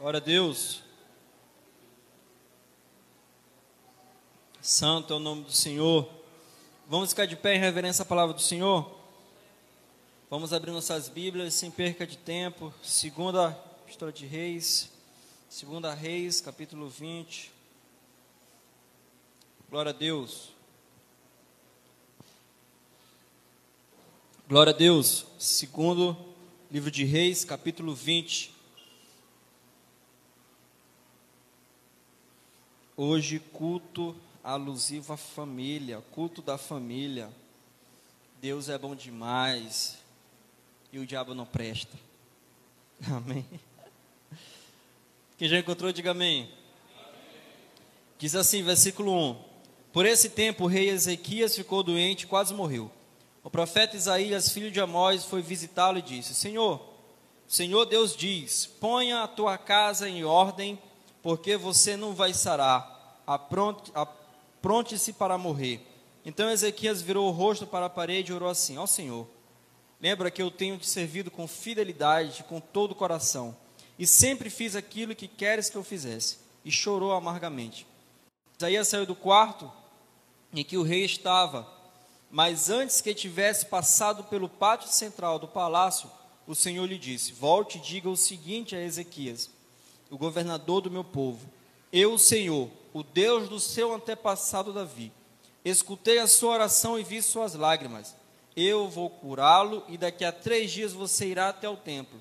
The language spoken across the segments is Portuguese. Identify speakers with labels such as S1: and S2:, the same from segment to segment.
S1: Glória a Deus. Santo é o nome do Senhor. Vamos ficar de pé em reverência à palavra do Senhor? Vamos abrir nossas Bíblias sem perca de tempo. Segunda História de Reis. Segunda Reis, capítulo 20. Glória a Deus. Glória a Deus. Segundo livro de Reis, capítulo 20. Hoje, culto alusivo à família, culto da família. Deus é bom demais e o diabo não presta. Amém. Quem já encontrou, diga amém. Diz assim, versículo 1: Por esse tempo o rei Ezequias ficou doente quase morreu. O profeta Isaías, filho de Amós, foi visitá-lo e disse: Senhor, Senhor Deus diz: Ponha a tua casa em ordem porque você não vai sarar, apronte-se para morrer. Então Ezequias virou o rosto para a parede e orou assim: Ó Senhor, lembra que eu tenho te servido com fidelidade, com todo o coração, e sempre fiz aquilo que queres que eu fizesse. E chorou amargamente. Isaías saiu do quarto em que o rei estava, mas antes que tivesse passado pelo pátio central do palácio, o Senhor lhe disse: Volte e diga o seguinte a Ezequias o governador do meu povo. Eu, Senhor, o Deus do seu antepassado Davi, escutei a sua oração e vi suas lágrimas. Eu vou curá-lo e daqui a três dias você irá até o templo.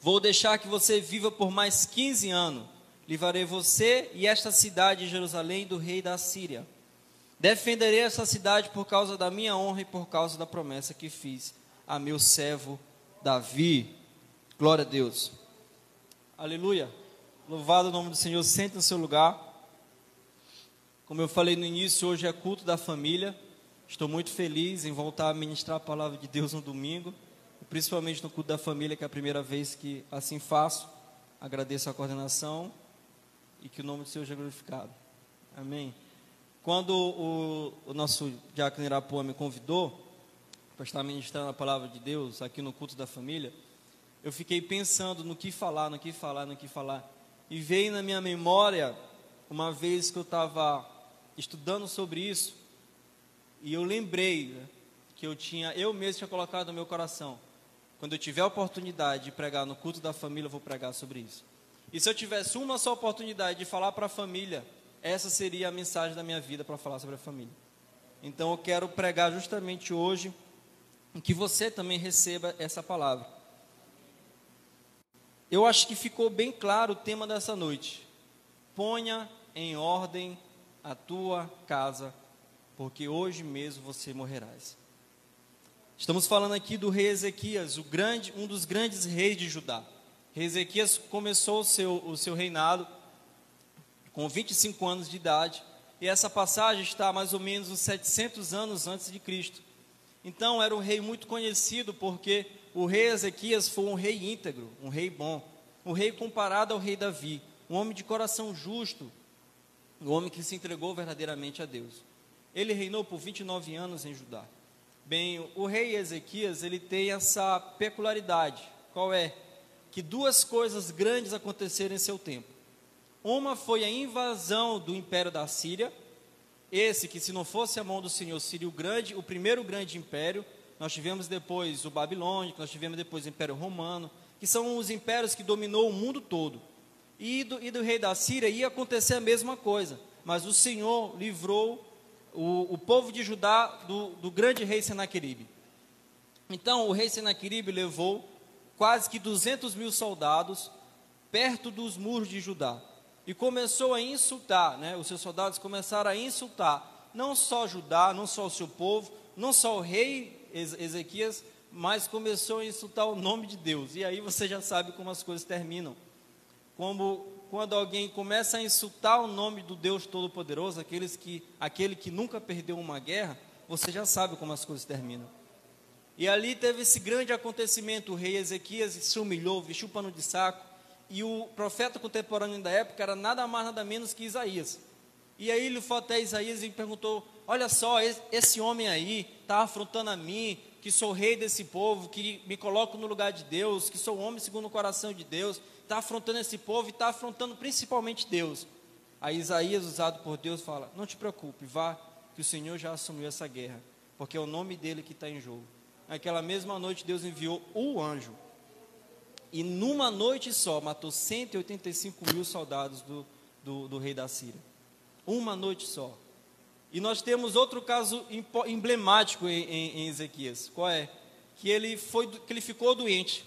S1: Vou deixar que você viva por mais 15 anos. Livrarei você e esta cidade de Jerusalém do rei da Síria. Defenderei essa cidade por causa da minha honra e por causa da promessa que fiz a meu servo Davi. Glória a Deus. Aleluia. Louvado o nome do Senhor. Sente no seu lugar. Como eu falei no início, hoje é culto da família. Estou muito feliz em voltar a ministrar a palavra de Deus no domingo, principalmente no culto da família, que é a primeira vez que assim faço. Agradeço a coordenação e que o nome do Senhor seja glorificado. Amém. Quando o, o nosso diácono Irapuã me convidou para estar ministrando a palavra de Deus aqui no culto da família, eu fiquei pensando no que falar, no que falar, no que falar. E veio na minha memória uma vez que eu estava estudando sobre isso, e eu lembrei né, que eu tinha, eu mesmo tinha colocado no meu coração, quando eu tiver a oportunidade de pregar no culto da família, eu vou pregar sobre isso. E se eu tivesse uma só oportunidade de falar para a família, essa seria a mensagem da minha vida para falar sobre a família. Então eu quero pregar justamente hoje, que você também receba essa palavra. Eu acho que ficou bem claro o tema dessa noite. Ponha em ordem a tua casa, porque hoje mesmo você morrerás. Estamos falando aqui do rei Ezequias, o grande, um dos grandes reis de Judá. Rei Ezequias começou o seu, o seu reinado com 25 anos de idade, e essa passagem está mais ou menos uns 700 anos antes de Cristo. Então era um rei muito conhecido porque o rei Ezequias foi um rei íntegro, um rei bom, um rei comparado ao rei Davi, um homem de coração justo, um homem que se entregou verdadeiramente a Deus. Ele reinou por 29 anos em Judá. Bem, o rei Ezequias, ele tem essa peculiaridade, qual é? Que duas coisas grandes aconteceram em seu tempo. Uma foi a invasão do império da Síria, esse que se não fosse a mão do Senhor seria o grande, o primeiro grande império, nós tivemos depois o Babilônico, nós tivemos depois o Império Romano, que são os impérios que dominou o mundo todo. E do, e do rei da Síria ia acontecer a mesma coisa, mas o Senhor livrou o, o povo de Judá do, do grande rei Senaqueribe. Então o rei Senaqueribe levou quase que 200 mil soldados perto dos muros de Judá e começou a insultar, né? Os seus soldados começaram a insultar não só Judá, não só o seu povo, não só o rei Ezequias, mas começou a insultar o nome de Deus. E aí você já sabe como as coisas terminam. Como quando alguém começa a insultar o nome do Deus Todo-Poderoso, aqueles que, aquele que nunca perdeu uma guerra, você já sabe como as coisas terminam. E ali teve esse grande acontecimento, o rei Ezequias se humilhou, vestiu pano de saco, e o profeta contemporâneo da época era nada mais, nada menos que Isaías. E aí ele foi até Isaías e perguntou: Olha só, esse homem aí está afrontando a mim, que sou rei desse povo, que me coloco no lugar de Deus, que sou homem segundo o coração de Deus, está afrontando esse povo e está afrontando principalmente Deus. Aí Isaías, usado por Deus, fala: Não te preocupe, vá, que o Senhor já assumiu essa guerra, porque é o nome dele que está em jogo. Naquela mesma noite, Deus enviou o anjo, e numa noite só matou 185 mil soldados do, do, do rei da Síria. Uma noite só. E nós temos outro caso emblemático em, em, em Ezequias. Qual é? Que ele, foi, que ele ficou doente.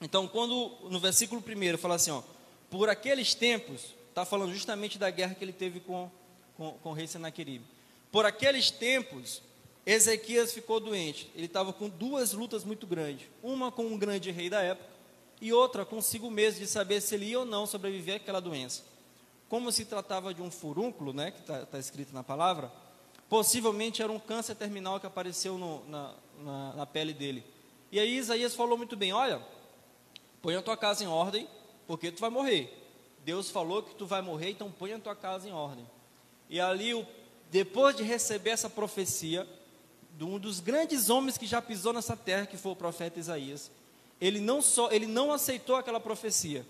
S1: Então, quando no versículo 1 fala assim, ó, por aqueles tempos, está falando justamente da guerra que ele teve com, com, com o rei Senaqueribe. Por aqueles tempos, Ezequias ficou doente. Ele estava com duas lutas muito grandes. Uma com um grande rei da época e outra consigo mesmo de saber se ele ia ou não sobreviver àquela doença como se tratava de um furúnculo, né, que está tá escrito na palavra, possivelmente era um câncer terminal que apareceu no, na, na, na, pele dele. E aí Isaías falou muito bem: olha, põe a tua casa em ordem, porque tu vai morrer. Deus falou que tu vai morrer, então põe a tua casa em ordem. E ali, depois de receber essa profecia, de um dos grandes homens que já pisou nessa terra, que foi o profeta Isaías, ele não só ele não aceitou aquela profecia,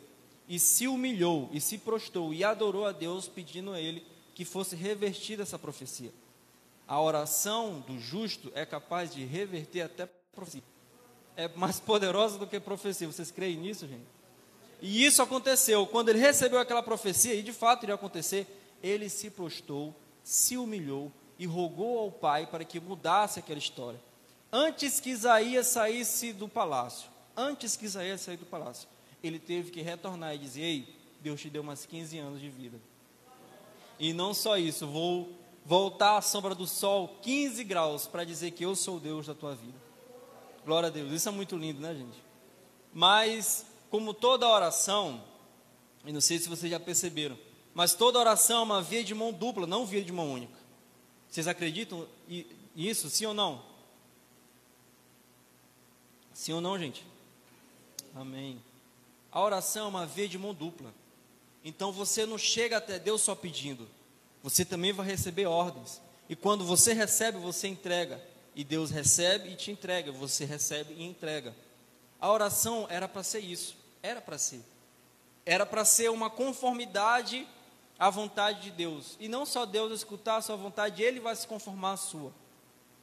S1: e se humilhou e se prostrou e adorou a Deus, pedindo a ele que fosse revertida essa profecia. A oração do justo é capaz de reverter até profecia. É mais poderosa do que profecia. Vocês creem nisso, gente? E isso aconteceu. Quando ele recebeu aquela profecia, e de fato iria acontecer, ele se prostrou, se humilhou e rogou ao Pai para que mudasse aquela história. Antes que Isaías saísse do palácio, antes que Isaías saísse do palácio, ele teve que retornar e dizer: Ei, Deus te deu mais 15 anos de vida. E não só isso, vou voltar à sombra do sol 15 graus para dizer que eu sou Deus da tua vida. Glória a Deus, isso é muito lindo, né, gente? Mas, como toda oração, e não sei se vocês já perceberam, mas toda oração é uma via de mão dupla, não via de mão única. Vocês acreditam nisso, sim ou não? Sim ou não, gente? Amém. A oração é uma via de mão dupla. Então você não chega até Deus só pedindo, você também vai receber ordens. E quando você recebe, você entrega. E Deus recebe e te entrega, você recebe e entrega. A oração era para ser isso, era para ser. Era para ser uma conformidade à vontade de Deus. E não só Deus escutar a sua vontade, Ele vai se conformar à sua.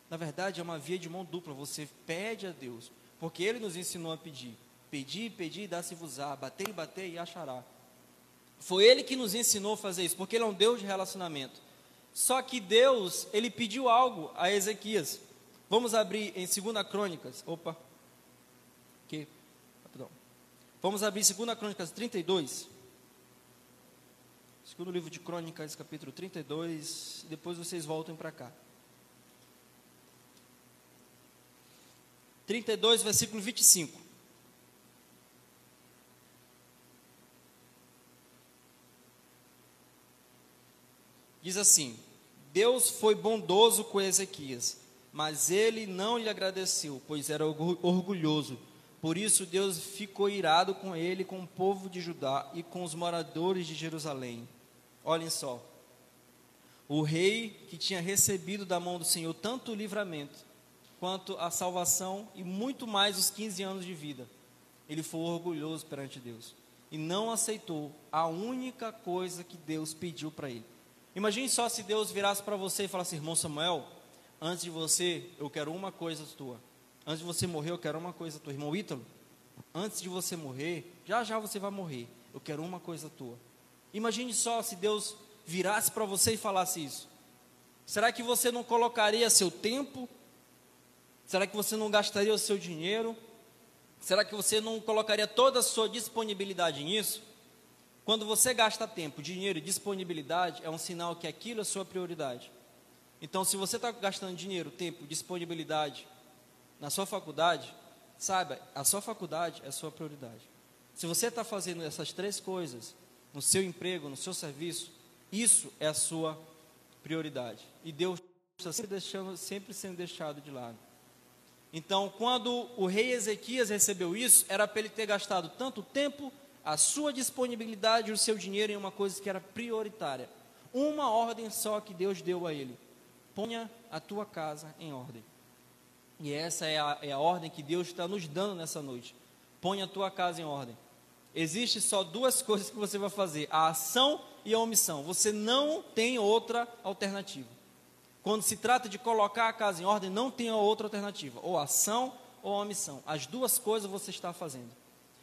S1: Na verdade, é uma via de mão dupla. Você pede a Deus, porque Ele nos ensinou a pedir. Pedi, pedi, dá-se-vos-á. Batei, batei e achará. Foi ele que nos ensinou a fazer isso, porque ele é um Deus de relacionamento. Só que Deus, ele pediu algo a Ezequias. Vamos abrir em 2 Crônicas. Opa. Aqui. Perdão. Vamos abrir 2 Crônicas 32. Segundo livro de Crônicas, capítulo 32. Depois vocês voltem para cá. 32, versículo 25. Diz assim: Deus foi bondoso com Ezequias, mas ele não lhe agradeceu, pois era orgulhoso. Por isso Deus ficou irado com ele, com o povo de Judá e com os moradores de Jerusalém. Olhem só. O rei que tinha recebido da mão do Senhor tanto o livramento quanto a salvação e muito mais os 15 anos de vida, ele foi orgulhoso perante Deus e não aceitou a única coisa que Deus pediu para ele. Imagine só se Deus virasse para você e falasse, irmão Samuel, antes de você, eu quero uma coisa tua. Antes de você morrer, eu quero uma coisa tua. Irmão Ítalo, antes de você morrer, já já você vai morrer. Eu quero uma coisa tua. Imagine só se Deus virasse para você e falasse isso. Será que você não colocaria seu tempo? Será que você não gastaria o seu dinheiro? Será que você não colocaria toda a sua disponibilidade nisso? Quando você gasta tempo, dinheiro e disponibilidade, é um sinal que aquilo é sua prioridade. Então, se você está gastando dinheiro, tempo, disponibilidade na sua faculdade, saiba, a sua faculdade é sua prioridade. Se você está fazendo essas três coisas no seu emprego, no seu serviço, isso é a sua prioridade. E Deus está sempre, deixando, sempre sendo deixado de lado. Então, quando o rei Ezequias recebeu isso, era para ele ter gastado tanto tempo a sua disponibilidade e o seu dinheiro em uma coisa que era prioritária. Uma ordem só que Deus deu a ele: ponha a tua casa em ordem. E essa é a, é a ordem que Deus está nos dando nessa noite. Põe a tua casa em ordem. Existe só duas coisas que você vai fazer: a ação e a omissão. Você não tem outra alternativa. Quando se trata de colocar a casa em ordem, não tem outra alternativa: ou ação ou omissão. As duas coisas você está fazendo.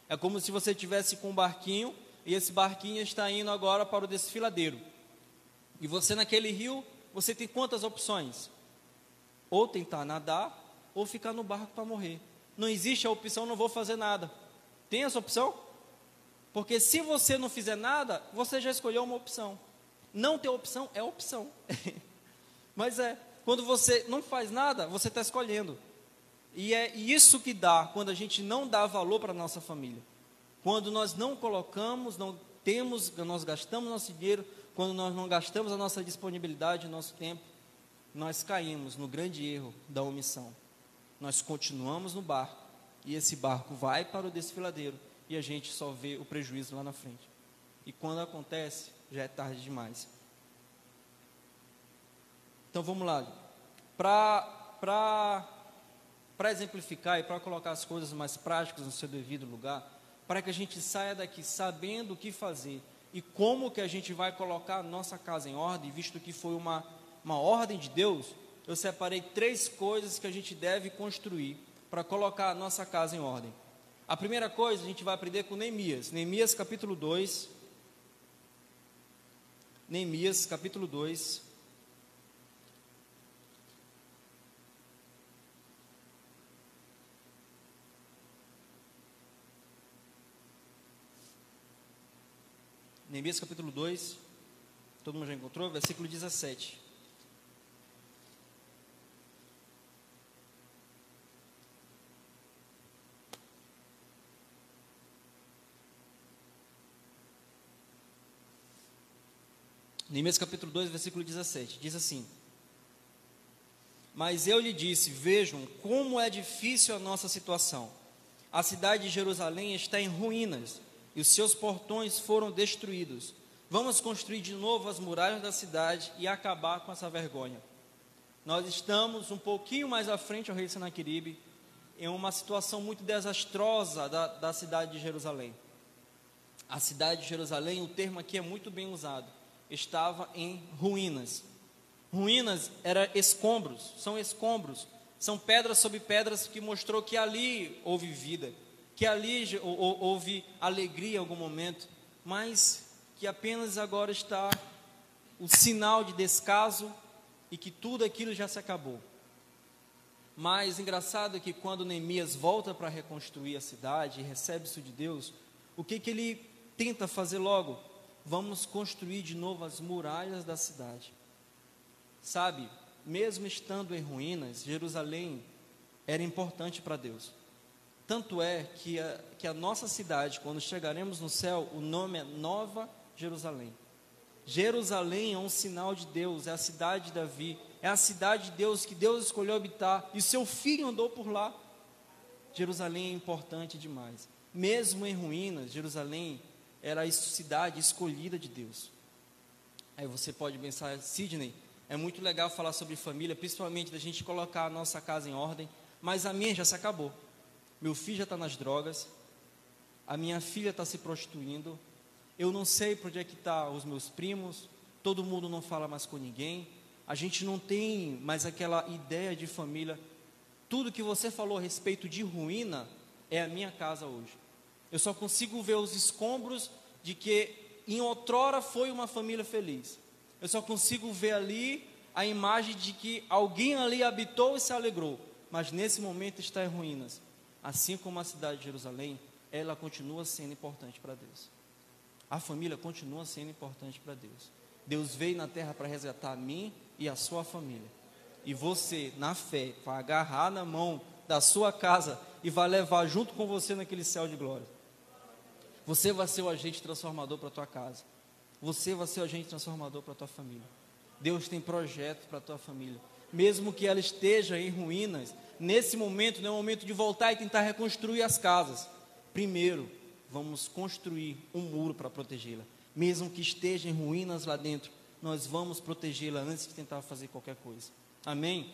S1: É como se você tivesse com um barquinho e esse barquinho está indo agora para o desfiladeiro. E você naquele rio, você tem quantas opções? Ou tentar nadar ou ficar no barco para morrer. Não existe a opção, não vou fazer nada. Tem essa opção? Porque se você não fizer nada, você já escolheu uma opção. Não ter opção é opção. Mas é, quando você não faz nada, você está escolhendo. E é isso que dá quando a gente não dá valor para a nossa família. Quando nós não colocamos, não temos, nós gastamos nosso dinheiro, quando nós não gastamos a nossa disponibilidade, o nosso tempo, nós caímos no grande erro da omissão. Nós continuamos no barco e esse barco vai para o desfiladeiro e a gente só vê o prejuízo lá na frente. E quando acontece, já é tarde demais. Então vamos lá. Para exemplificar e para colocar as coisas mais práticas no seu devido lugar, para que a gente saia daqui sabendo o que fazer e como que a gente vai colocar a nossa casa em ordem, visto que foi uma, uma ordem de Deus, eu separei três coisas que a gente deve construir para colocar a nossa casa em ordem. A primeira coisa a gente vai aprender com Neemias. Neemias capítulo 2. Neemias capítulo 2. Neemias capítulo 2. Todo mundo já encontrou? Versículo 17. Neemias capítulo 2, versículo 17, diz assim: Mas eu lhe disse: Vejam como é difícil a nossa situação. A cidade de Jerusalém está em ruínas e os seus portões foram destruídos. Vamos construir de novo as muralhas da cidade e acabar com essa vergonha. Nós estamos um pouquinho mais à frente ao rei Senaqueribe, em uma situação muito desastrosa da, da cidade de Jerusalém. A cidade de Jerusalém, o termo aqui é muito bem usado estava em ruínas. Ruínas era escombros, são escombros, são pedras sobre pedras que mostrou que ali houve vida, que ali houve alegria em algum momento, mas que apenas agora está o sinal de descaso e que tudo aquilo já se acabou. Mas engraçado é que quando Neemias volta para reconstruir a cidade e recebe isso de Deus, o que, que ele tenta fazer logo? vamos construir de novo as muralhas da cidade. Sabe, mesmo estando em ruínas, Jerusalém era importante para Deus. Tanto é que a, que a nossa cidade, quando chegaremos no céu, o nome é Nova Jerusalém. Jerusalém é um sinal de Deus, é a cidade de Davi, é a cidade de Deus que Deus escolheu habitar e seu filho andou por lá. Jerusalém é importante demais. Mesmo em ruínas, Jerusalém era a cidade escolhida de Deus. Aí você pode pensar, Sidney, é muito legal falar sobre família, principalmente da gente colocar a nossa casa em ordem, mas a minha já se acabou. Meu filho já está nas drogas, a minha filha está se prostituindo, eu não sei para onde é que estão tá os meus primos, todo mundo não fala mais com ninguém, a gente não tem mais aquela ideia de família. Tudo que você falou a respeito de ruína é a minha casa hoje. Eu só consigo ver os escombros de que em outrora foi uma família feliz. Eu só consigo ver ali a imagem de que alguém ali habitou e se alegrou, mas nesse momento está em ruínas. Assim como a cidade de Jerusalém, ela continua sendo importante para Deus. A família continua sendo importante para Deus. Deus veio na terra para resgatar a mim e a sua família. E você, na fé, vai agarrar na mão da sua casa e vai levar junto com você naquele céu de glória. Você vai ser o agente transformador para a tua casa. Você vai ser o agente transformador para a tua família. Deus tem projeto para a tua família. Mesmo que ela esteja em ruínas, nesse momento não é o momento de voltar e tentar reconstruir as casas. Primeiro, vamos construir um muro para protegê-la. Mesmo que esteja em ruínas lá dentro, nós vamos protegê-la antes de tentar fazer qualquer coisa. Amém?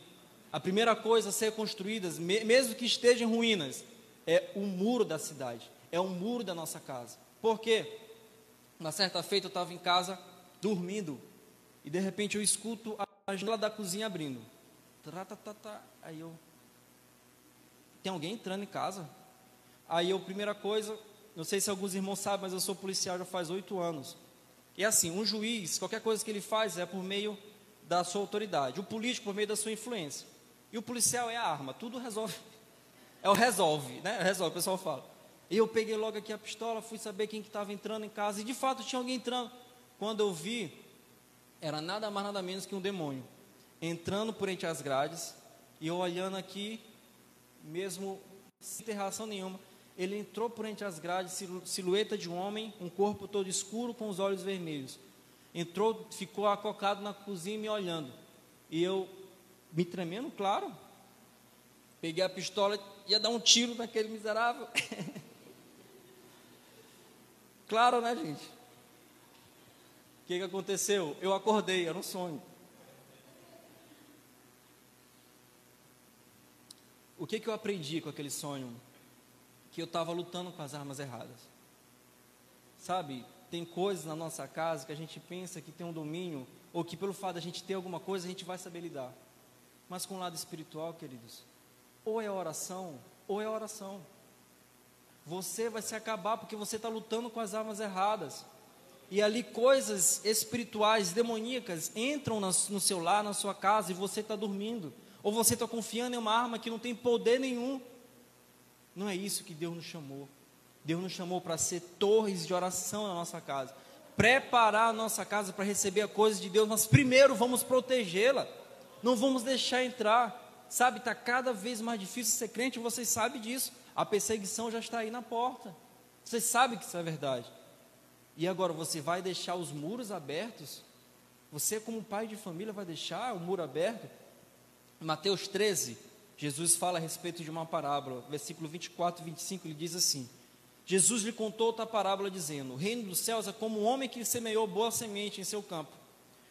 S1: A primeira coisa a ser construída, mesmo que esteja em ruínas, é o muro da cidade, é o muro da nossa casa. Por quê? Uma certa feita eu estava em casa dormindo e de repente eu escuto a janela da cozinha abrindo. Aí eu. Tem alguém entrando em casa? Aí eu, primeira coisa, não sei se alguns irmãos sabem, mas eu sou policial já faz oito anos. E assim, um juiz, qualquer coisa que ele faz é por meio da sua autoridade. O político por meio da sua influência. E o policial é a arma, tudo resolve. É o resolve, né? Resolve, o pessoal fala. E eu peguei logo aqui a pistola, fui saber quem que estava entrando em casa. E de fato tinha alguém entrando. Quando eu vi, era nada mais nada menos que um demônio. Entrando por entre as grades. E eu olhando aqui, mesmo sem ter reação nenhuma, ele entrou por entre as grades, silhueta de um homem, um corpo todo escuro com os olhos vermelhos. Entrou, ficou acocado na cozinha me olhando. E eu, me tremendo, claro, peguei a pistola, ia dar um tiro naquele miserável. claro, né, gente? O que, que aconteceu? Eu acordei, era um sonho. O que, que eu aprendi com aquele sonho? que eu estava lutando com as armas erradas. Sabe, tem coisas na nossa casa que a gente pensa que tem um domínio, ou que pelo fato de a gente ter alguma coisa, a gente vai saber lidar. Mas com o lado espiritual, queridos, ou é oração, ou é oração. Você vai se acabar porque você está lutando com as armas erradas. E ali coisas espirituais, demoníacas, entram no seu lar, na sua casa, e você está dormindo. Ou você está confiando em uma arma que não tem poder nenhum. Não é isso que Deus nos chamou. Deus nos chamou para ser torres de oração na nossa casa. Preparar a nossa casa para receber a coisa de Deus, mas primeiro vamos protegê-la. Não vamos deixar entrar. Sabe, está cada vez mais difícil ser crente, vocês sabem disso. A perseguição já está aí na porta. Vocês sabem que isso é verdade. E agora, você vai deixar os muros abertos? Você, como pai de família, vai deixar o muro aberto? Mateus 13, Jesus fala a respeito de uma parábola, versículo 24 e 25, ele diz assim: Jesus lhe contou outra parábola, dizendo: O reino dos céus é como um homem que semeou boa semente em seu campo.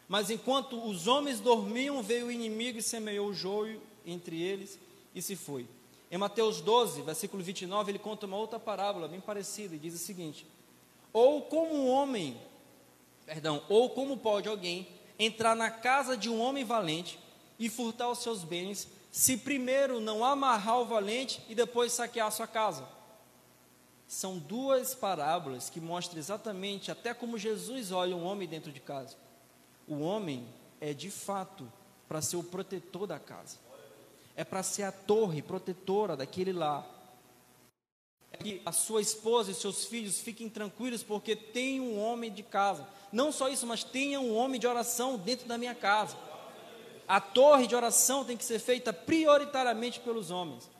S1: Mas enquanto os homens dormiam, veio o inimigo e semeou o joio entre eles e se foi. Em Mateus 12, versículo 29, ele conta uma outra parábola bem parecida e diz o seguinte: Ou como um homem, perdão, ou como pode alguém entrar na casa de um homem valente e furtar os seus bens se primeiro não amarrar o valente e depois saquear sua casa? São duas parábolas que mostram exatamente até como Jesus olha um homem dentro de casa. O homem é de fato para ser o protetor da casa, é para ser a torre protetora daquele lar. É que a sua esposa e seus filhos fiquem tranquilos porque tem um homem de casa. Não só isso, mas tenha um homem de oração dentro da minha casa a torre de oração tem que ser feita prioritariamente pelos homens.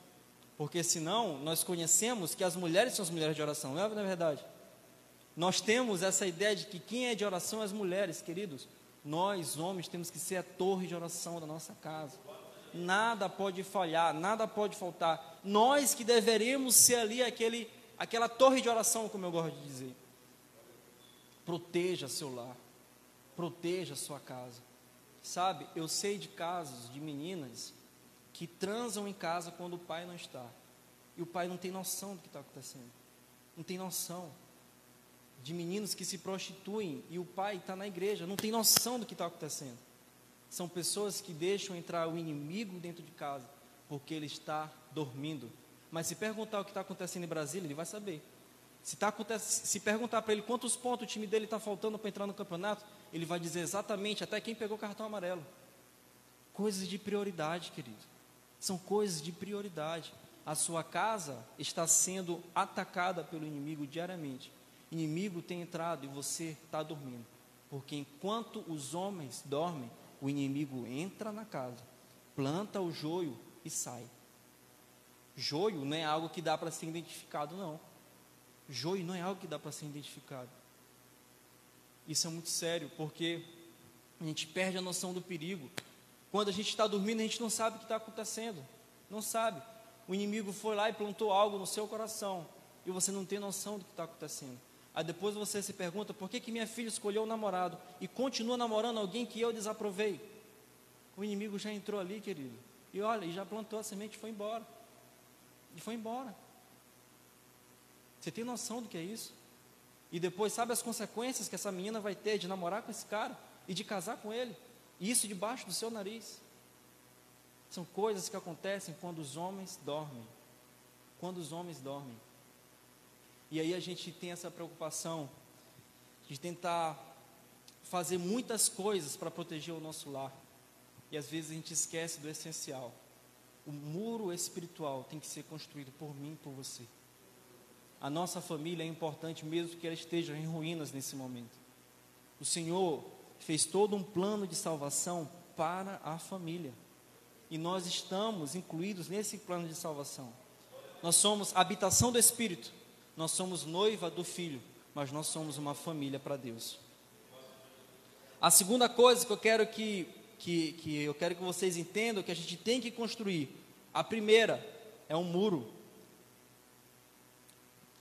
S1: Porque senão nós conhecemos que as mulheres são as mulheres de oração, não é, verdade? Nós temos essa ideia de que quem é de oração é as mulheres, queridos. Nós, homens, temos que ser a torre de oração da nossa casa. Nada pode falhar, nada pode faltar. Nós que deveríamos ser ali aquele, aquela torre de oração, como eu gosto de dizer. Proteja seu lar, proteja sua casa. Sabe, eu sei de casos de meninas que transam em casa quando o pai não está. E o pai não tem noção do que está acontecendo. Não tem noção. De meninos que se prostituem e o pai está na igreja, não tem noção do que está acontecendo. São pessoas que deixam entrar o inimigo dentro de casa, porque ele está dormindo. Mas se perguntar o que está acontecendo em Brasília, ele vai saber. Se, tá, se perguntar para ele quantos pontos o time dele está faltando para entrar no campeonato, ele vai dizer exatamente até quem pegou cartão amarelo. Coisas de prioridade, querido. São coisas de prioridade. A sua casa está sendo atacada pelo inimigo diariamente. O inimigo tem entrado e você está dormindo. Porque enquanto os homens dormem, o inimigo entra na casa, planta o joio e sai. Joio não é algo que dá para ser identificado, não. Joio não é algo que dá para ser identificado. Isso é muito sério, porque a gente perde a noção do perigo. Quando a gente está dormindo, a gente não sabe o que está acontecendo. Não sabe. O inimigo foi lá e plantou algo no seu coração. E você não tem noção do que está acontecendo. Aí depois você se pergunta: por que, que minha filha escolheu o namorado e continua namorando alguém que eu desaprovei? O inimigo já entrou ali, querido. E olha, e já plantou a semente e foi embora. E foi embora. Você tem noção do que é isso? E depois, sabe as consequências que essa menina vai ter de namorar com esse cara e de casar com ele? E isso debaixo do seu nariz. São coisas que acontecem quando os homens dormem. Quando os homens dormem. E aí a gente tem essa preocupação de tentar fazer muitas coisas para proteger o nosso lar. E às vezes a gente esquece do essencial. O muro espiritual tem que ser construído por mim e por você. A nossa família é importante mesmo que ela esteja em ruínas nesse momento. O Senhor fez todo um plano de salvação para a família. E nós estamos incluídos nesse plano de salvação. Nós somos habitação do Espírito, nós somos noiva do Filho, mas nós somos uma família para Deus. A segunda coisa que eu quero que, que, que eu quero que vocês entendam que a gente tem que construir. A primeira é um muro.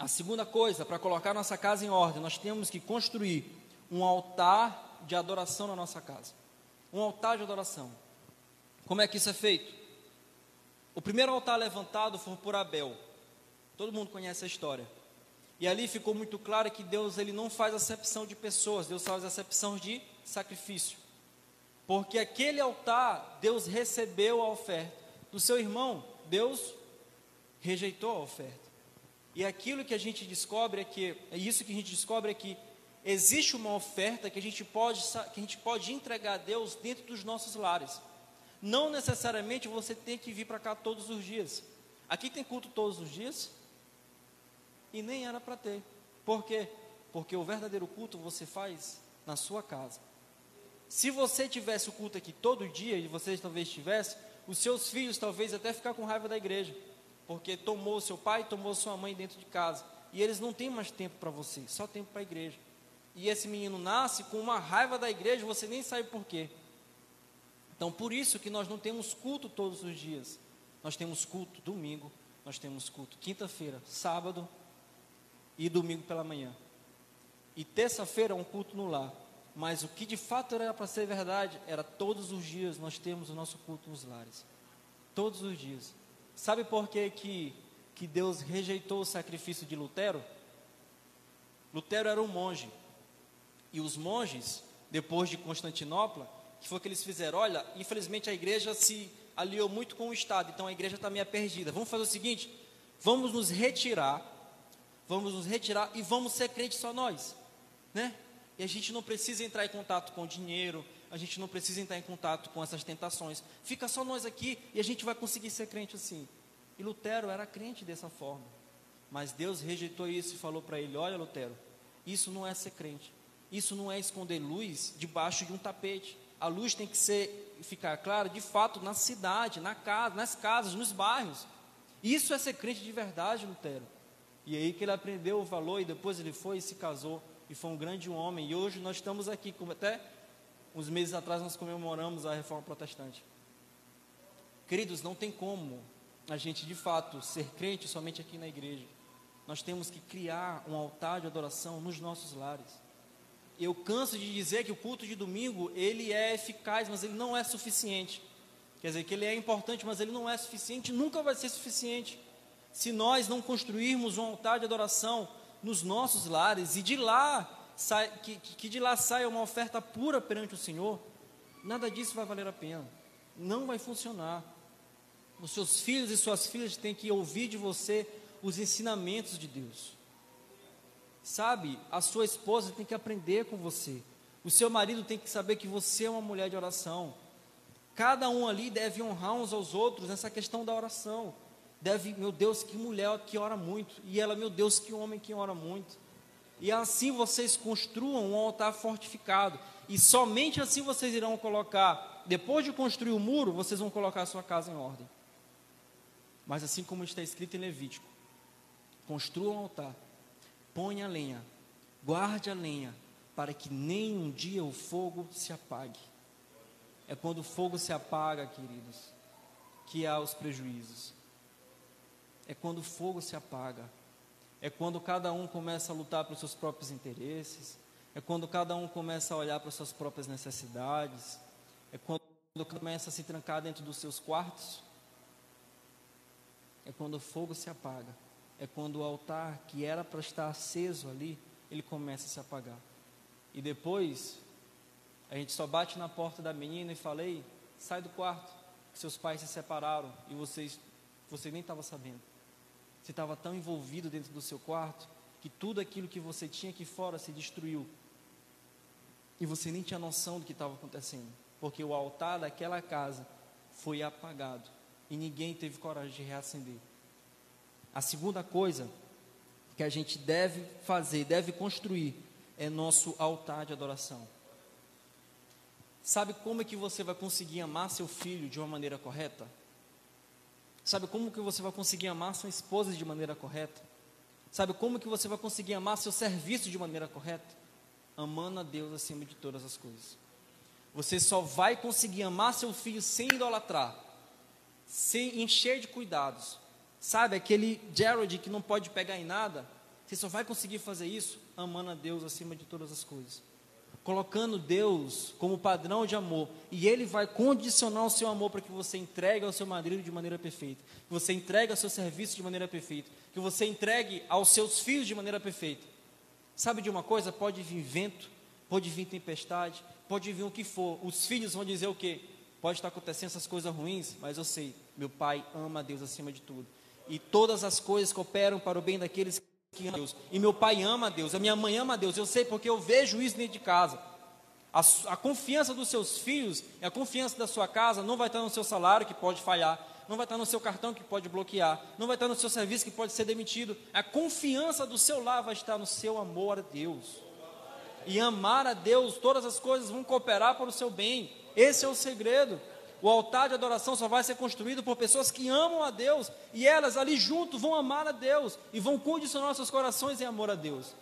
S1: A segunda coisa, para colocar nossa casa em ordem, nós temos que construir um altar de adoração na nossa casa. Um altar de adoração. Como é que isso é feito? O primeiro altar levantado foi por Abel. Todo mundo conhece a história. E ali ficou muito claro que Deus ele não faz acepção de pessoas, Deus faz acepção de sacrifício. Porque aquele altar, Deus recebeu a oferta. Do seu irmão, Deus rejeitou a oferta. E aquilo que a gente descobre é que, é isso que a gente descobre é que existe uma oferta que a gente pode, que a gente pode entregar a Deus dentro dos nossos lares. Não necessariamente você tem que vir para cá todos os dias. Aqui tem culto todos os dias e nem era para ter. Por quê? Porque o verdadeiro culto você faz na sua casa. Se você tivesse o culto aqui todo dia e você talvez tivesse, os seus filhos talvez até ficar com raiva da igreja, porque tomou seu pai, tomou sua mãe dentro de casa, e eles não têm mais tempo para você, só tempo para a igreja. E esse menino nasce com uma raiva da igreja, você nem sabe por quê. Então, por isso que nós não temos culto todos os dias. Nós temos culto domingo, nós temos culto quinta-feira, sábado e domingo pela manhã. E terça-feira é um culto no lar. Mas o que de fato era para ser verdade era todos os dias nós temos o nosso culto nos lares. Todos os dias. Sabe por que, que, que Deus rejeitou o sacrifício de Lutero? Lutero era um monge. E os monges, depois de Constantinopla, que foi o que eles fizeram? Olha, infelizmente a igreja se aliou muito com o Estado, então a igreja está meio perdida. Vamos fazer o seguinte: vamos nos retirar, vamos nos retirar e vamos ser crentes só nós, né? E a gente não precisa entrar em contato com dinheiro, a gente não precisa entrar em contato com essas tentações. Fica só nós aqui e a gente vai conseguir ser crente assim. E Lutero era crente dessa forma. Mas Deus rejeitou isso e falou para ele: Olha, Lutero, isso não é ser crente. Isso não é esconder luz debaixo de um tapete a luz tem que ser ficar clara de fato na cidade, na casa, nas casas, nos bairros. Isso é ser crente de verdade, Lutero. E aí que ele aprendeu o valor e depois ele foi e se casou e foi um grande homem. E hoje nós estamos aqui, como até uns meses atrás nós comemoramos a reforma protestante. Queridos, não tem como a gente de fato ser crente somente aqui na igreja. Nós temos que criar um altar de adoração nos nossos lares eu canso de dizer que o culto de domingo ele é eficaz, mas ele não é suficiente. Quer dizer, que ele é importante, mas ele não é suficiente, nunca vai ser suficiente. Se nós não construirmos um altar de adoração nos nossos lares e de lá que, que de lá saia uma oferta pura perante o Senhor, nada disso vai valer a pena. Não vai funcionar. Os seus filhos e suas filhas têm que ouvir de você os ensinamentos de Deus. Sabe, a sua esposa tem que aprender com você. O seu marido tem que saber que você é uma mulher de oração. Cada um ali deve honrar uns aos outros nessa questão da oração. Deve, meu Deus, que mulher que ora muito. E ela, meu Deus, que homem que ora muito. E assim vocês construam um altar fortificado. E somente assim vocês irão colocar, depois de construir o muro, vocês vão colocar a sua casa em ordem. Mas assim como está escrito em Levítico, construam um altar põe a lenha, guarde a lenha, para que nem um dia o fogo se apague. É quando o fogo se apaga, queridos, que há os prejuízos. É quando o fogo se apaga. É quando cada um começa a lutar pelos seus próprios interesses. É quando cada um começa a olhar para suas próprias necessidades. É quando começa a se trancar dentro dos seus quartos, é quando o fogo se apaga, é quando o altar que era para estar aceso ali, ele começa a se apagar. E depois, a gente só bate na porta da menina e fala: Ei, sai do quarto, que seus pais se separaram e vocês, você nem estava sabendo. Você estava tão envolvido dentro do seu quarto que tudo aquilo que você tinha aqui fora se destruiu. E você nem tinha noção do que estava acontecendo, porque o altar daquela casa foi apagado e ninguém teve coragem de reacender. A segunda coisa que a gente deve fazer, deve construir, é nosso altar de adoração. Sabe como é que você vai conseguir amar seu filho de uma maneira correta? Sabe como que você vai conseguir amar sua esposa de maneira correta? Sabe como que você vai conseguir amar seu serviço de maneira correta? Amando a Deus acima de todas as coisas. Você só vai conseguir amar seu filho sem idolatrar, sem encher de cuidados. Sabe aquele Gerald que não pode pegar em nada? Você só vai conseguir fazer isso amando a Deus acima de todas as coisas colocando Deus como padrão de amor, e Ele vai condicionar o seu amor para que você entregue ao seu marido de maneira perfeita, que você entregue ao seu serviço de maneira perfeita, que você entregue aos seus filhos de maneira perfeita. Sabe de uma coisa? Pode vir vento, pode vir tempestade, pode vir o que for. Os filhos vão dizer o quê? Pode estar acontecendo essas coisas ruins, mas eu sei, meu pai ama a Deus acima de tudo. E todas as coisas cooperam para o bem daqueles que que ama Deus. E meu pai ama Deus, a minha mãe ama Deus. Eu sei porque eu vejo isso dentro de casa. A, a confiança dos seus filhos a confiança da sua casa não vai estar no seu salário, que pode falhar, não vai estar no seu cartão, que pode bloquear, não vai estar no seu serviço, que pode ser demitido. A confiança do seu lar vai estar no seu amor a Deus. E amar a Deus, todas as coisas vão cooperar para o seu bem. Esse é o segredo. O altar de adoração só vai ser construído por pessoas que amam a Deus e elas ali junto vão amar a Deus e vão condicionar seus corações em amor a Deus.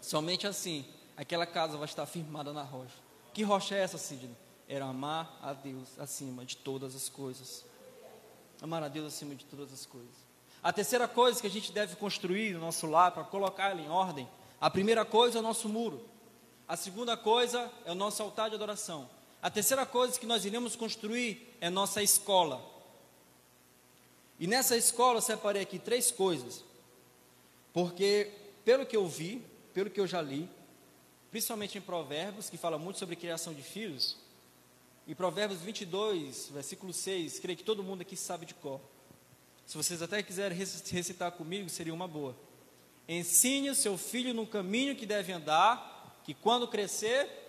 S1: Somente assim, aquela casa vai estar firmada na rocha. Que rocha é essa, Sidney? Era amar a Deus acima de todas as coisas. Amar a Deus acima de todas as coisas. A terceira coisa que a gente deve construir no nosso lar para colocar ele em ordem, a primeira coisa é o nosso muro. A segunda coisa é o nosso altar de adoração. A terceira coisa que nós iremos construir é nossa escola. E nessa escola eu separei aqui três coisas. Porque, pelo que eu vi, pelo que eu já li, principalmente em Provérbios, que fala muito sobre criação de filhos, e Provérbios 22, versículo 6, creio que todo mundo aqui sabe de cor. Se vocês até quiserem recitar comigo, seria uma boa. Ensine o seu filho no caminho que deve andar, que quando crescer,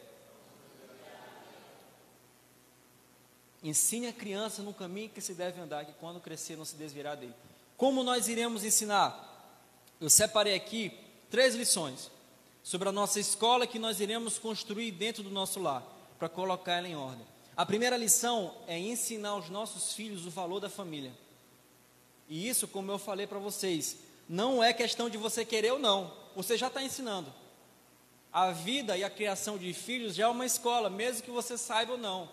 S1: Ensine a criança no caminho que se deve andar, que quando crescer não se desviará dele. Como nós iremos ensinar? Eu separei aqui três lições sobre a nossa escola que nós iremos construir dentro do nosso lar, para colocar ela em ordem. A primeira lição é ensinar aos nossos filhos o valor da família. E isso, como eu falei para vocês, não é questão de você querer ou não, você já está ensinando. A vida e a criação de filhos já é uma escola, mesmo que você saiba ou não.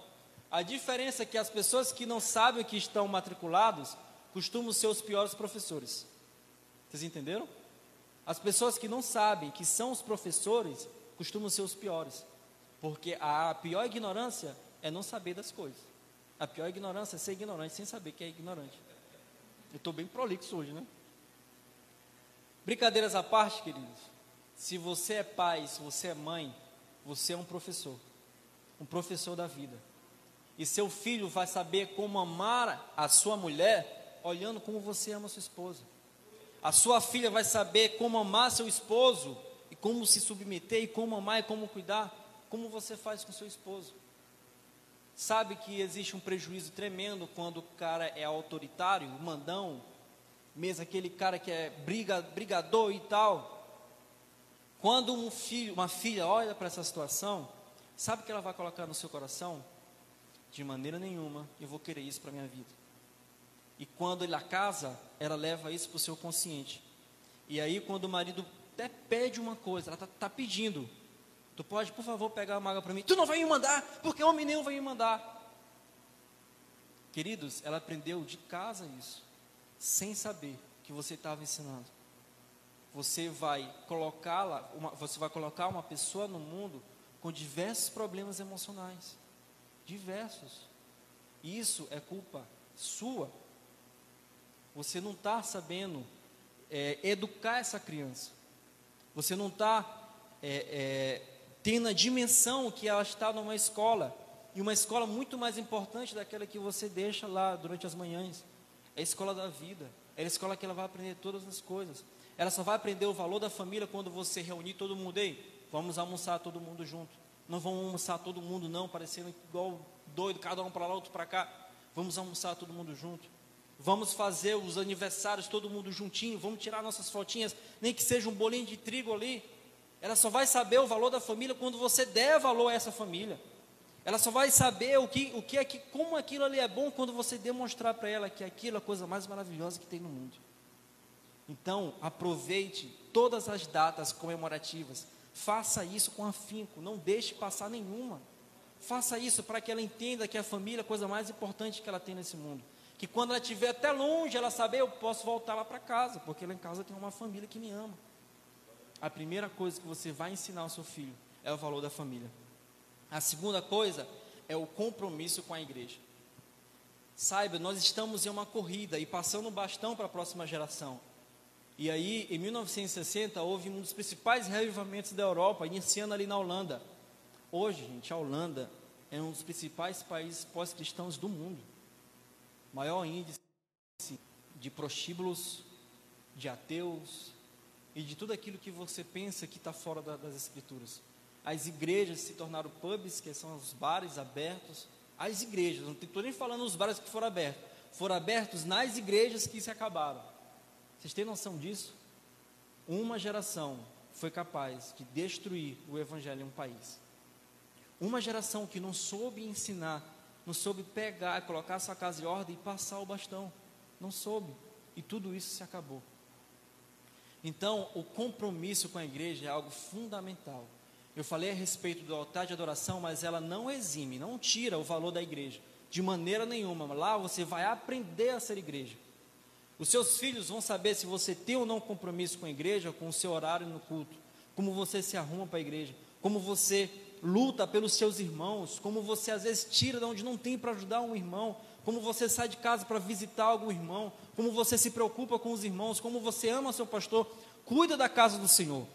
S1: A diferença é que as pessoas que não sabem que estão matriculados costumam ser os piores professores. Vocês entenderam? As pessoas que não sabem que são os professores costumam ser os piores. Porque a pior ignorância é não saber das coisas. A pior ignorância é ser ignorante sem saber que é ignorante. Eu estou bem prolixo hoje, né? Brincadeiras à parte, queridos. Se você é pai, se você é mãe, você é um professor. Um professor da vida. E seu filho vai saber como amar a sua mulher olhando como você ama sua esposa. A sua filha vai saber como amar seu esposo e como se submeter e como amar e como cuidar, como você faz com seu esposo. Sabe que existe um prejuízo tremendo quando o cara é autoritário, mandão, mesmo aquele cara que é briga, brigador e tal. Quando um filho, uma filha olha para essa situação, sabe o que ela vai colocar no seu coração? De maneira nenhuma eu vou querer isso para minha vida. E quando ele a casa, ela leva isso para o seu consciente. E aí, quando o marido até pede uma coisa, ela está tá pedindo, tu pode, por favor, pegar uma água para mim? Tu não vai me mandar, porque homem nenhum vai me mandar. Queridos, ela aprendeu de casa isso, sem saber que você estava ensinando. Você vai colocá-la, você vai colocar uma pessoa no mundo com diversos problemas emocionais Diversos. Isso é culpa sua. Você não está sabendo é, educar essa criança. Você não está é, é, tendo a dimensão que ela está numa escola. E uma escola muito mais importante daquela que você deixa lá durante as manhãs. É a escola da vida. É a escola que ela vai aprender todas as coisas. Ela só vai aprender o valor da família quando você reunir todo mundo. Ei, vamos almoçar todo mundo junto. Não vamos almoçar todo mundo, não, parecendo igual doido, cada um para lá, outro para cá. Vamos almoçar todo mundo junto. Vamos fazer os aniversários todo mundo juntinho. Vamos tirar nossas fotinhas, nem que seja um bolinho de trigo ali. Ela só vai saber o valor da família quando você der valor a essa família. Ela só vai saber o que, o que é que, como aquilo ali é bom quando você demonstrar para ela que aquilo é a coisa mais maravilhosa que tem no mundo. Então, aproveite todas as datas comemorativas. Faça isso com afinco, não deixe passar nenhuma. Faça isso para que ela entenda que a família é a coisa mais importante que ela tem nesse mundo. Que quando ela estiver até longe, ela saber, eu posso voltar lá para casa, porque lá em casa tem uma família que me ama. A primeira coisa que você vai ensinar ao seu filho é o valor da família. A segunda coisa é o compromisso com a igreja. Saiba, nós estamos em uma corrida e passando o bastão para a próxima geração. E aí, em 1960, houve um dos principais revivamentos da Europa, iniciando ali na Holanda. Hoje, gente, a Holanda é um dos principais países pós-cristãos do mundo. Maior índice de prostíbulos, de ateus e de tudo aquilo que você pensa que está fora da, das escrituras. As igrejas se tornaram pubs, que são os bares abertos. As igrejas, não estou nem falando os bares que foram abertos, foram abertos nas igrejas que se acabaram. Vocês têm noção disso? Uma geração foi capaz de destruir o evangelho em um país. Uma geração que não soube ensinar, não soube pegar, colocar sua casa em ordem e passar o bastão. Não soube. E tudo isso se acabou. Então, o compromisso com a igreja é algo fundamental. Eu falei a respeito do altar de adoração, mas ela não exime, não tira o valor da igreja, de maneira nenhuma. Lá você vai aprender a ser igreja. Os seus filhos vão saber se você tem ou não compromisso com a igreja, com o seu horário no culto, como você se arruma para a igreja, como você luta pelos seus irmãos, como você às vezes tira de onde não tem para ajudar um irmão, como você sai de casa para visitar algum irmão, como você se preocupa com os irmãos, como você ama seu pastor, cuida da casa do Senhor.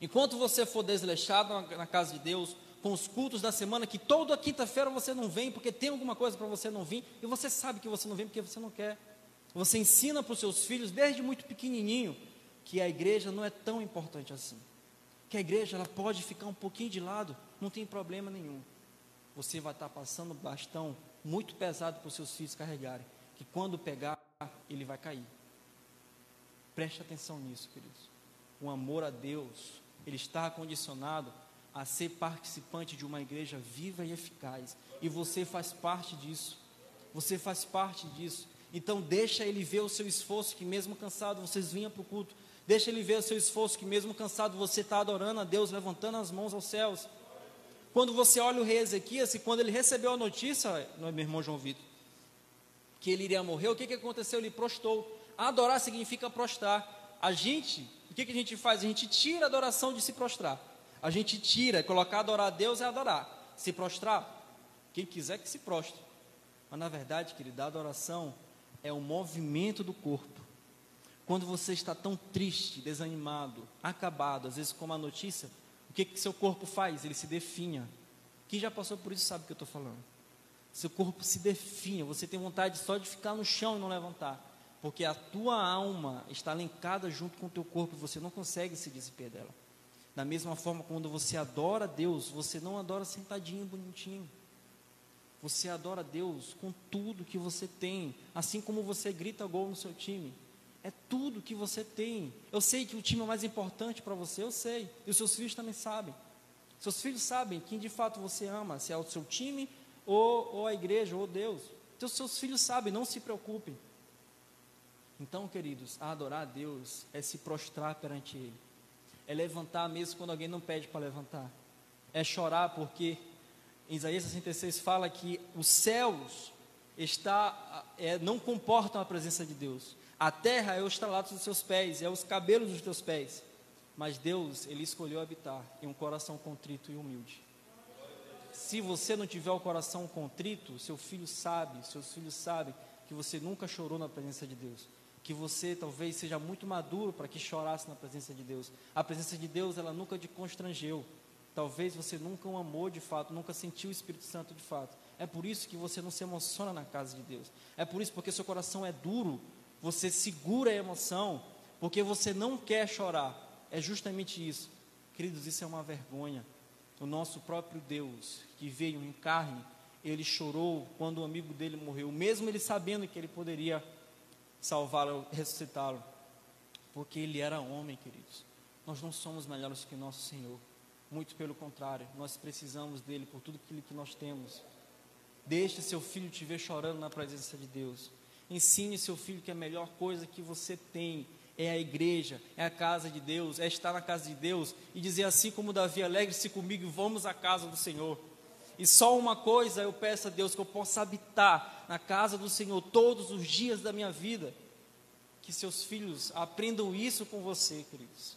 S1: Enquanto você for desleixado na casa de Deus, com os cultos da semana, que toda quinta-feira você não vem porque tem alguma coisa para você não vir, e você sabe que você não vem porque você não quer. Você ensina para os seus filhos, desde muito pequenininho, que a igreja não é tão importante assim. Que a igreja ela pode ficar um pouquinho de lado, não tem problema nenhum. Você vai estar passando bastão muito pesado para os seus filhos carregarem, que quando pegar, ele vai cair. Preste atenção nisso, queridos. O amor a Deus, ele está condicionado a ser participante de uma igreja viva e eficaz. E você faz parte disso. Você faz parte disso. Então deixa ele ver o seu esforço, que mesmo cansado vocês vinham para o culto. Deixa ele ver o seu esforço, que mesmo cansado você está adorando a Deus, levantando as mãos aos céus. Quando você olha o rei Ezequias, e quando ele recebeu a notícia, meu irmão João Vitor, que ele iria morrer, o que, que aconteceu? Ele prostou. Adorar significa prostrar. A gente, o que, que a gente faz? A gente tira a adoração de se prostrar. A gente tira, colocar adorar a Deus é adorar. Se prostrar, quem quiser que se prostre. Mas na verdade, querido, a adoração é o movimento do corpo. Quando você está tão triste, desanimado, acabado, às vezes como a notícia, o que, que seu corpo faz? Ele se definha. Quem já passou por isso sabe o que eu estou falando. Seu corpo se definha, você tem vontade só de ficar no chão e não levantar. Porque a tua alma está linkada junto com o teu corpo e você não consegue se desper dela. Da mesma forma, quando você adora Deus, você não adora sentadinho, bonitinho. Você adora Deus com tudo que você tem, assim como você grita gol no seu time. É tudo que você tem. Eu sei que o time é mais importante para você, eu sei. E os seus filhos também sabem. Seus filhos sabem quem de fato você ama, se é o seu time ou, ou a igreja ou Deus. Então, seus filhos sabem, não se preocupem. Então, queridos, adorar a Deus é se prostrar perante Ele, é levantar mesmo quando alguém não pede para levantar, é chorar porque em Isaías 66 fala que os céus está, é, não comportam a presença de Deus. A terra é o estralato dos seus pés, é os cabelos dos teus pés. Mas Deus, Ele escolheu habitar em um coração contrito e humilde. se você não tiver o coração contrito, seu filho sabe, seus filhos sabem que você nunca chorou na presença de Deus. Que você talvez seja muito maduro para que chorasse na presença de Deus. A presença de Deus, ela nunca te constrangeu. Talvez você nunca o amou de fato, nunca sentiu o Espírito Santo de fato. É por isso que você não se emociona na casa de Deus. É por isso porque seu coração é duro, você segura a emoção, porque você não quer chorar. É justamente isso. Queridos, isso é uma vergonha. O nosso próprio Deus, que veio em carne, ele chorou quando o amigo dele morreu, mesmo ele sabendo que ele poderia salvá-lo, ressuscitá-lo, porque ele era homem, queridos. Nós não somos melhores que nosso Senhor, muito pelo contrário, nós precisamos dele por tudo aquilo que nós temos. Deixe seu filho te ver chorando na presença de Deus. Ensine seu filho que a melhor coisa que você tem é a igreja, é a casa de Deus, é estar na casa de Deus e dizer assim como Davi, alegre-se comigo, vamos à casa do Senhor. E só uma coisa eu peço a Deus que eu possa habitar na casa do Senhor todos os dias da minha vida. Que seus filhos aprendam isso com você, queridos.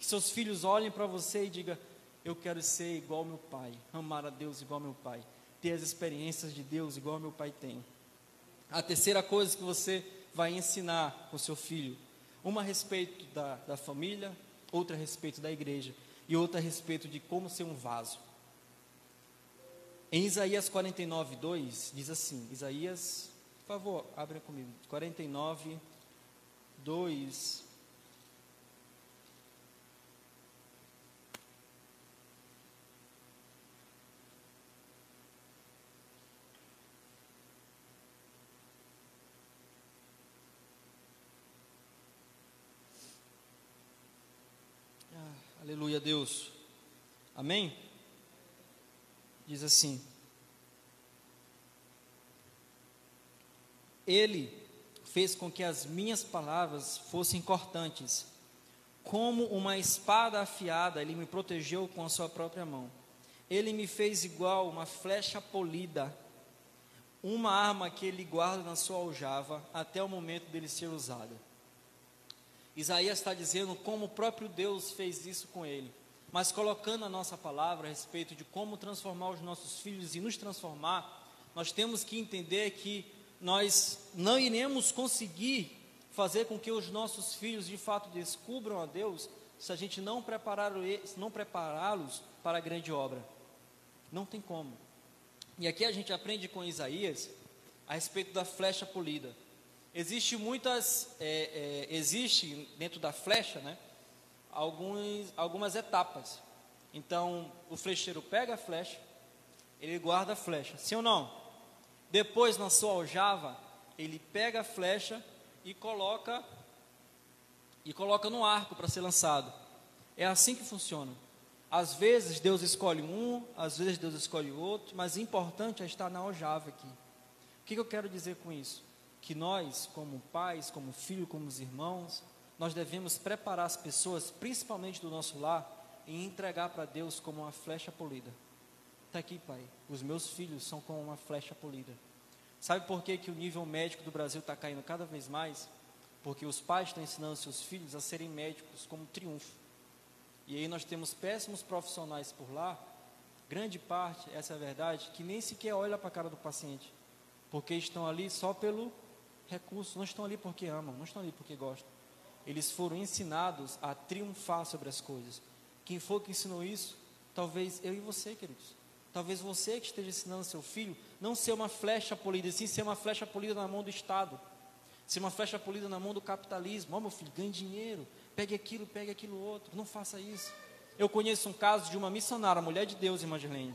S1: Que seus filhos olhem para você e digam: Eu quero ser igual meu pai, amar a Deus igual meu pai, ter as experiências de Deus igual meu pai tem. A terceira coisa que você vai ensinar com seu filho uma a respeito da, da família, outra a respeito da igreja e outra a respeito de como ser um vaso. Em Isaías 49, 2, diz assim: Isaías, por favor, abre comigo. 49, 2. Aleluia, Deus. Amém? Diz assim: Ele fez com que as minhas palavras fossem cortantes, como uma espada afiada, ele me protegeu com a sua própria mão. Ele me fez igual uma flecha polida, uma arma que ele guarda na sua aljava até o momento dele ser usada. Isaías está dizendo como o próprio Deus fez isso com ele, mas colocando a nossa palavra a respeito de como transformar os nossos filhos e nos transformar, nós temos que entender que nós não iremos conseguir fazer com que os nossos filhos de fato descubram a Deus se a gente não prepará-los para a grande obra. Não tem como. E aqui a gente aprende com Isaías a respeito da flecha polida. Existe muitas, é, é, existe dentro da flecha, né, alguns, algumas etapas. Então, o flecheiro pega a flecha, ele guarda a flecha, sim ou não? Depois, na sua aljava, ele pega a flecha e coloca e coloca no arco para ser lançado. É assim que funciona. Às vezes Deus escolhe um, às vezes Deus escolhe outro, mas o importante é estar na aljava aqui. O que, que eu quero dizer com isso? Que nós, como pais, como filhos, como irmãos, nós devemos preparar as pessoas, principalmente do nosso lar, e entregar para Deus como uma flecha polida. Está aqui, pai. Os meus filhos são como uma flecha polida. Sabe por que, que o nível médico do Brasil está caindo cada vez mais? Porque os pais estão ensinando seus filhos a serem médicos como triunfo. E aí nós temos péssimos profissionais por lá, grande parte, essa é a verdade, que nem sequer olha para a cara do paciente, porque estão ali só pelo recursos, não estão ali porque amam, não estão ali porque gostam. Eles foram ensinados a triunfar sobre as coisas. Quem for que ensinou isso? Talvez eu e você, queridos. Talvez você que esteja ensinando seu filho não ser uma flecha polida, sim ser uma flecha polida na mão do Estado, ser uma flecha polida na mão do capitalismo. Ó, oh, meu filho, ganhe dinheiro, pegue aquilo, pegue aquilo outro. Não faça isso. Eu conheço um caso de uma missionária, mulher de Deus, irmã Gerlene.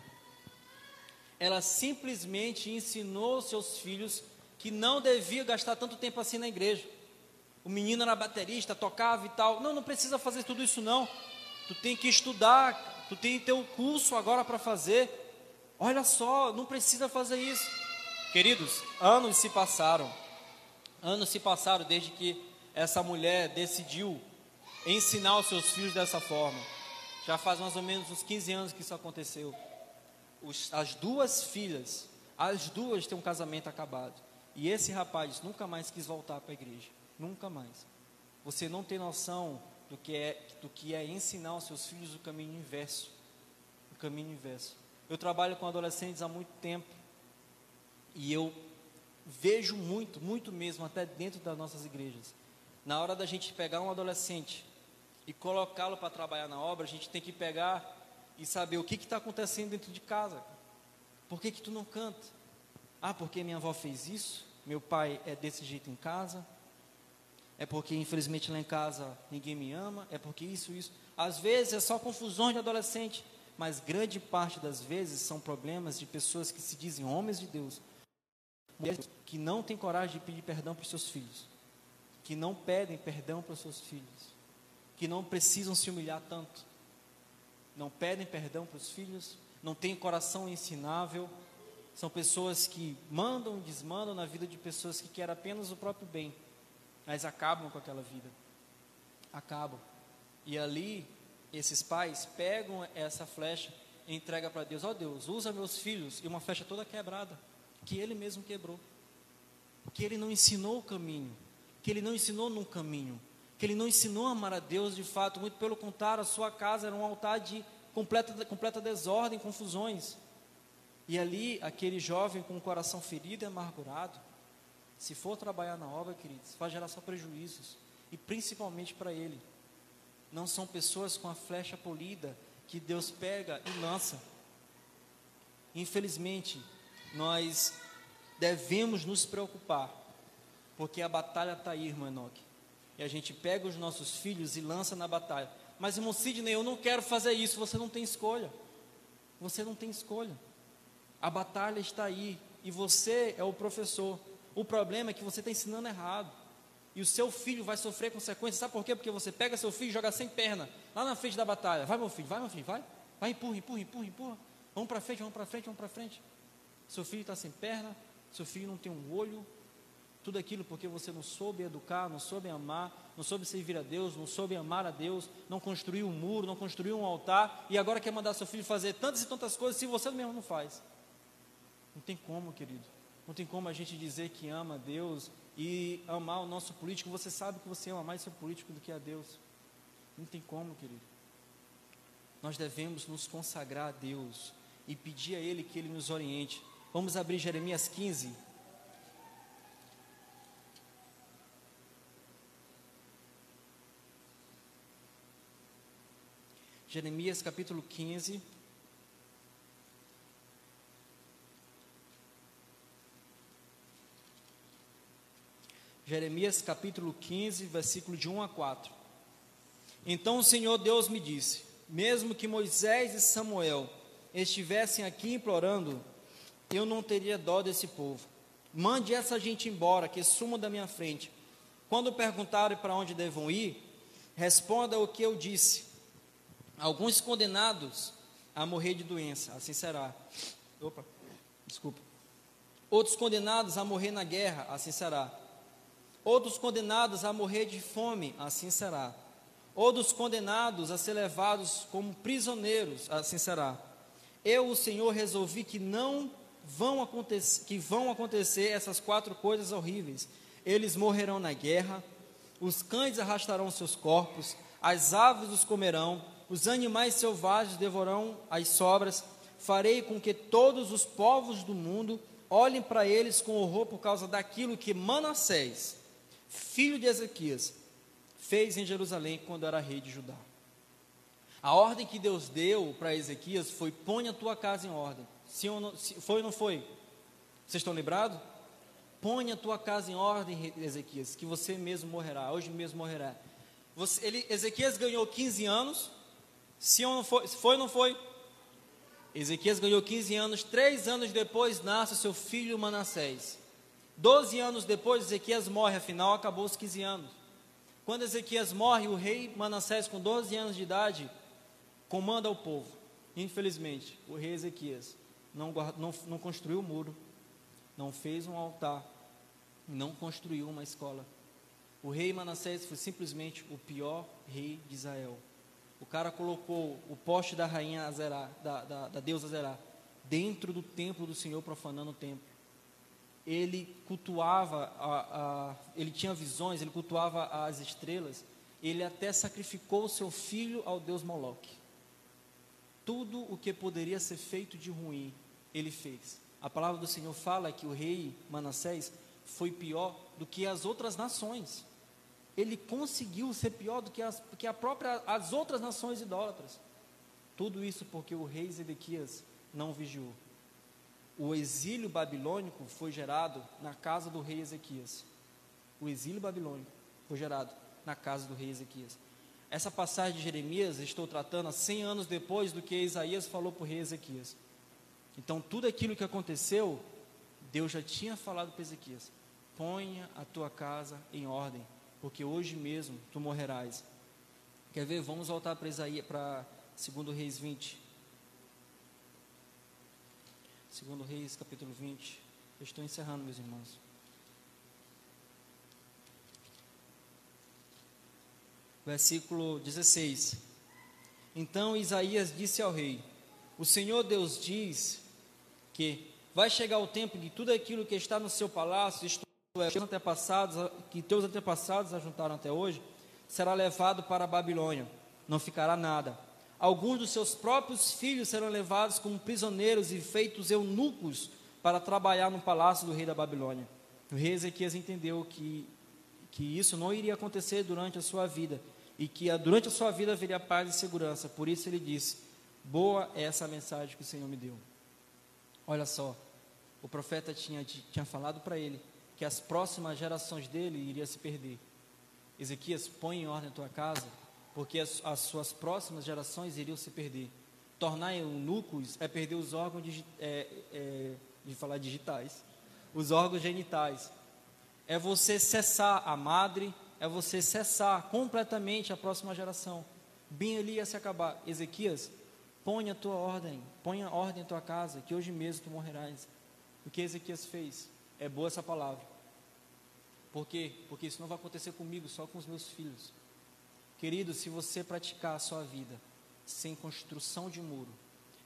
S1: Ela simplesmente ensinou seus filhos que não devia gastar tanto tempo assim na igreja. O menino era baterista, tocava e tal. Não, não precisa fazer tudo isso não. Tu tem que estudar, tu tem que ter um curso agora para fazer. Olha só, não precisa fazer isso. Queridos, anos se passaram. Anos se passaram desde que essa mulher decidiu ensinar os seus filhos dessa forma. Já faz mais ou menos uns 15 anos que isso aconteceu. Os, as duas filhas, as duas têm um casamento acabado. E esse rapaz nunca mais quis voltar para a igreja. Nunca mais. Você não tem noção do que é do que é ensinar aos seus filhos o caminho inverso. O caminho inverso. Eu trabalho com adolescentes há muito tempo e eu vejo muito, muito mesmo, até dentro das nossas igrejas. Na hora da gente pegar um adolescente e colocá-lo para trabalhar na obra, a gente tem que pegar e saber o que está acontecendo dentro de casa. Por que, que tu não canta? Ah, porque minha avó fez isso, meu pai é desse jeito em casa, é porque infelizmente lá em casa ninguém me ama, é porque isso, isso. Às vezes é só confusões de adolescente, mas grande parte das vezes são problemas de pessoas que se dizem homens de Deus, mulheres que não têm coragem de pedir perdão para os seus filhos, que não pedem perdão para os seus filhos, que não precisam se humilhar tanto, não pedem perdão para os filhos, não têm coração ensinável, são pessoas que mandam desmandam na vida de pessoas que querem apenas o próprio bem, mas acabam com aquela vida. Acabam. E ali, esses pais pegam essa flecha e entregam para Deus: Ó oh Deus, usa meus filhos, e uma flecha toda quebrada, que ele mesmo quebrou. Que ele não ensinou o caminho, que ele não ensinou num caminho, que ele não ensinou a amar a Deus de fato, muito pelo contrário, a sua casa era um altar de completa, completa desordem, confusões. E ali, aquele jovem com o coração ferido e amargurado, se for trabalhar na obra, queridos, vai gerar só prejuízos, e principalmente para ele. Não são pessoas com a flecha polida que Deus pega e lança. Infelizmente, nós devemos nos preocupar, porque a batalha está aí, irmão Enoque. E a gente pega os nossos filhos e lança na batalha. Mas, irmão Sidney, eu não quero fazer isso. Você não tem escolha. Você não tem escolha. A batalha está aí. E você é o professor. O problema é que você está ensinando errado. E o seu filho vai sofrer consequências. Sabe por quê? Porque você pega seu filho e joga sem perna, lá na frente da batalha. Vai, meu filho, vai, meu filho, vai. Vai, empurra, empurra, empurra, empurra. Vamos para frente, vamos para frente, vamos para frente. Seu filho está sem perna, seu filho não tem um olho. Tudo aquilo porque você não soube educar, não soube amar, não soube servir a Deus, não soube amar a Deus, não construiu um muro, não construiu um altar, e agora quer mandar seu filho fazer tantas e tantas coisas se você mesmo não faz. Não tem como, querido. Não tem como a gente dizer que ama a Deus e amar o nosso político. Você sabe que você ama mais seu político do que a Deus. Não tem como, querido. Nós devemos nos consagrar a Deus e pedir a Ele que Ele nos oriente. Vamos abrir Jeremias 15. Jeremias capítulo 15. Jeremias capítulo 15, versículo de 1 a 4. Então o Senhor Deus me disse: Mesmo que Moisés e Samuel estivessem aqui implorando, eu não teria dó desse povo. Mande essa gente embora, que suma da minha frente. Quando perguntarem para onde devam ir, responda o que eu disse. Alguns condenados a morrer de doença, assim será. Opa, desculpa. Outros condenados a morrer na guerra, assim será outros condenados a morrer de fome, assim será. Outros condenados a ser levados como prisioneiros, assim será. Eu, o Senhor, resolvi que não vão acontecer, que vão acontecer essas quatro coisas horríveis. Eles morrerão na guerra, os cães arrastarão seus corpos, as aves os comerão, os animais selvagens devorarão as sobras. Farei com que todos os povos do mundo olhem para eles com horror por causa daquilo que Manassés, filho de Ezequias, fez em Jerusalém quando era rei de Judá. A ordem que Deus deu para Ezequias foi: põe a tua casa em ordem. Ou não, foi ou não foi? Vocês estão lembrados? Põe a tua casa em ordem, Ezequias, que você mesmo morrerá, hoje mesmo morrerá. Você, ele, Ezequias ganhou 15 anos, sim ou não foi? Foi ou não foi? Ezequias ganhou 15 anos, três anos depois nasce seu filho Manassés. Doze anos depois, Ezequias morre, afinal acabou os 15 anos. Quando Ezequias morre, o rei Manassés, com 12 anos de idade, comanda o povo. Infelizmente, o rei Ezequias não, não, não construiu o um muro, não fez um altar, não construiu uma escola. O rei Manassés foi simplesmente o pior rei de Israel. O cara colocou o poste da rainha Azerá, da, da, da deusa Azerá, dentro do templo do Senhor, profanando o templo ele cultuava, a, a, ele tinha visões, ele cultuava as estrelas, ele até sacrificou seu filho ao deus Moloque.
S2: tudo o que poderia ser feito de ruim, ele fez. A palavra do Senhor fala que o rei Manassés foi pior do que as outras nações. Ele conseguiu ser pior do que as, que a própria, as outras nações idólatras. Tudo isso porque o rei Zedequias não vigiou. O exílio babilônico foi gerado na casa do rei Ezequias. O exílio babilônico foi gerado na casa do rei Ezequias. Essa passagem de Jeremias estou tratando há 100 anos depois do que Isaías falou para o rei Ezequias. Então, tudo aquilo que aconteceu, Deus já tinha falado para Ezequias: ponha a tua casa em ordem, porque hoje mesmo tu morrerás. Quer ver? Vamos voltar para Isaías, para 2 Reis 20. 2 Reis, capítulo 20. Eu estou encerrando, meus irmãos. Versículo 16. Então Isaías disse ao rei: O Senhor Deus diz que vai chegar o tempo de tudo aquilo que está no seu palácio, isto é, que, antepassados, que teus antepassados ajuntaram até hoje, será levado para a Babilônia, não ficará nada. Alguns dos seus próprios filhos serão levados como prisioneiros e feitos eunucos para trabalhar no palácio do rei da Babilônia. O rei Ezequias entendeu que, que isso não iria acontecer durante a sua vida e que durante a sua vida haveria paz e segurança. Por isso ele disse: Boa é essa mensagem que o Senhor me deu. Olha só, o profeta tinha, tinha falado para ele que as próximas gerações dele iriam se perder. Ezequias, põe em ordem a tua casa porque as, as suas próximas gerações iriam se perder. Tornar eunucos é perder os órgãos, de, é, é, de falar digitais, os órgãos genitais. É você cessar a madre, é você cessar completamente a próxima geração. Bem ali ia se acabar. Ezequias, põe a tua ordem, põe a ordem em tua casa, que hoje mesmo tu morrerás. O que Ezequias fez? É boa essa palavra. Por quê? Porque isso não vai acontecer comigo, só com os meus filhos. Querido, se você praticar a sua vida sem construção de muro,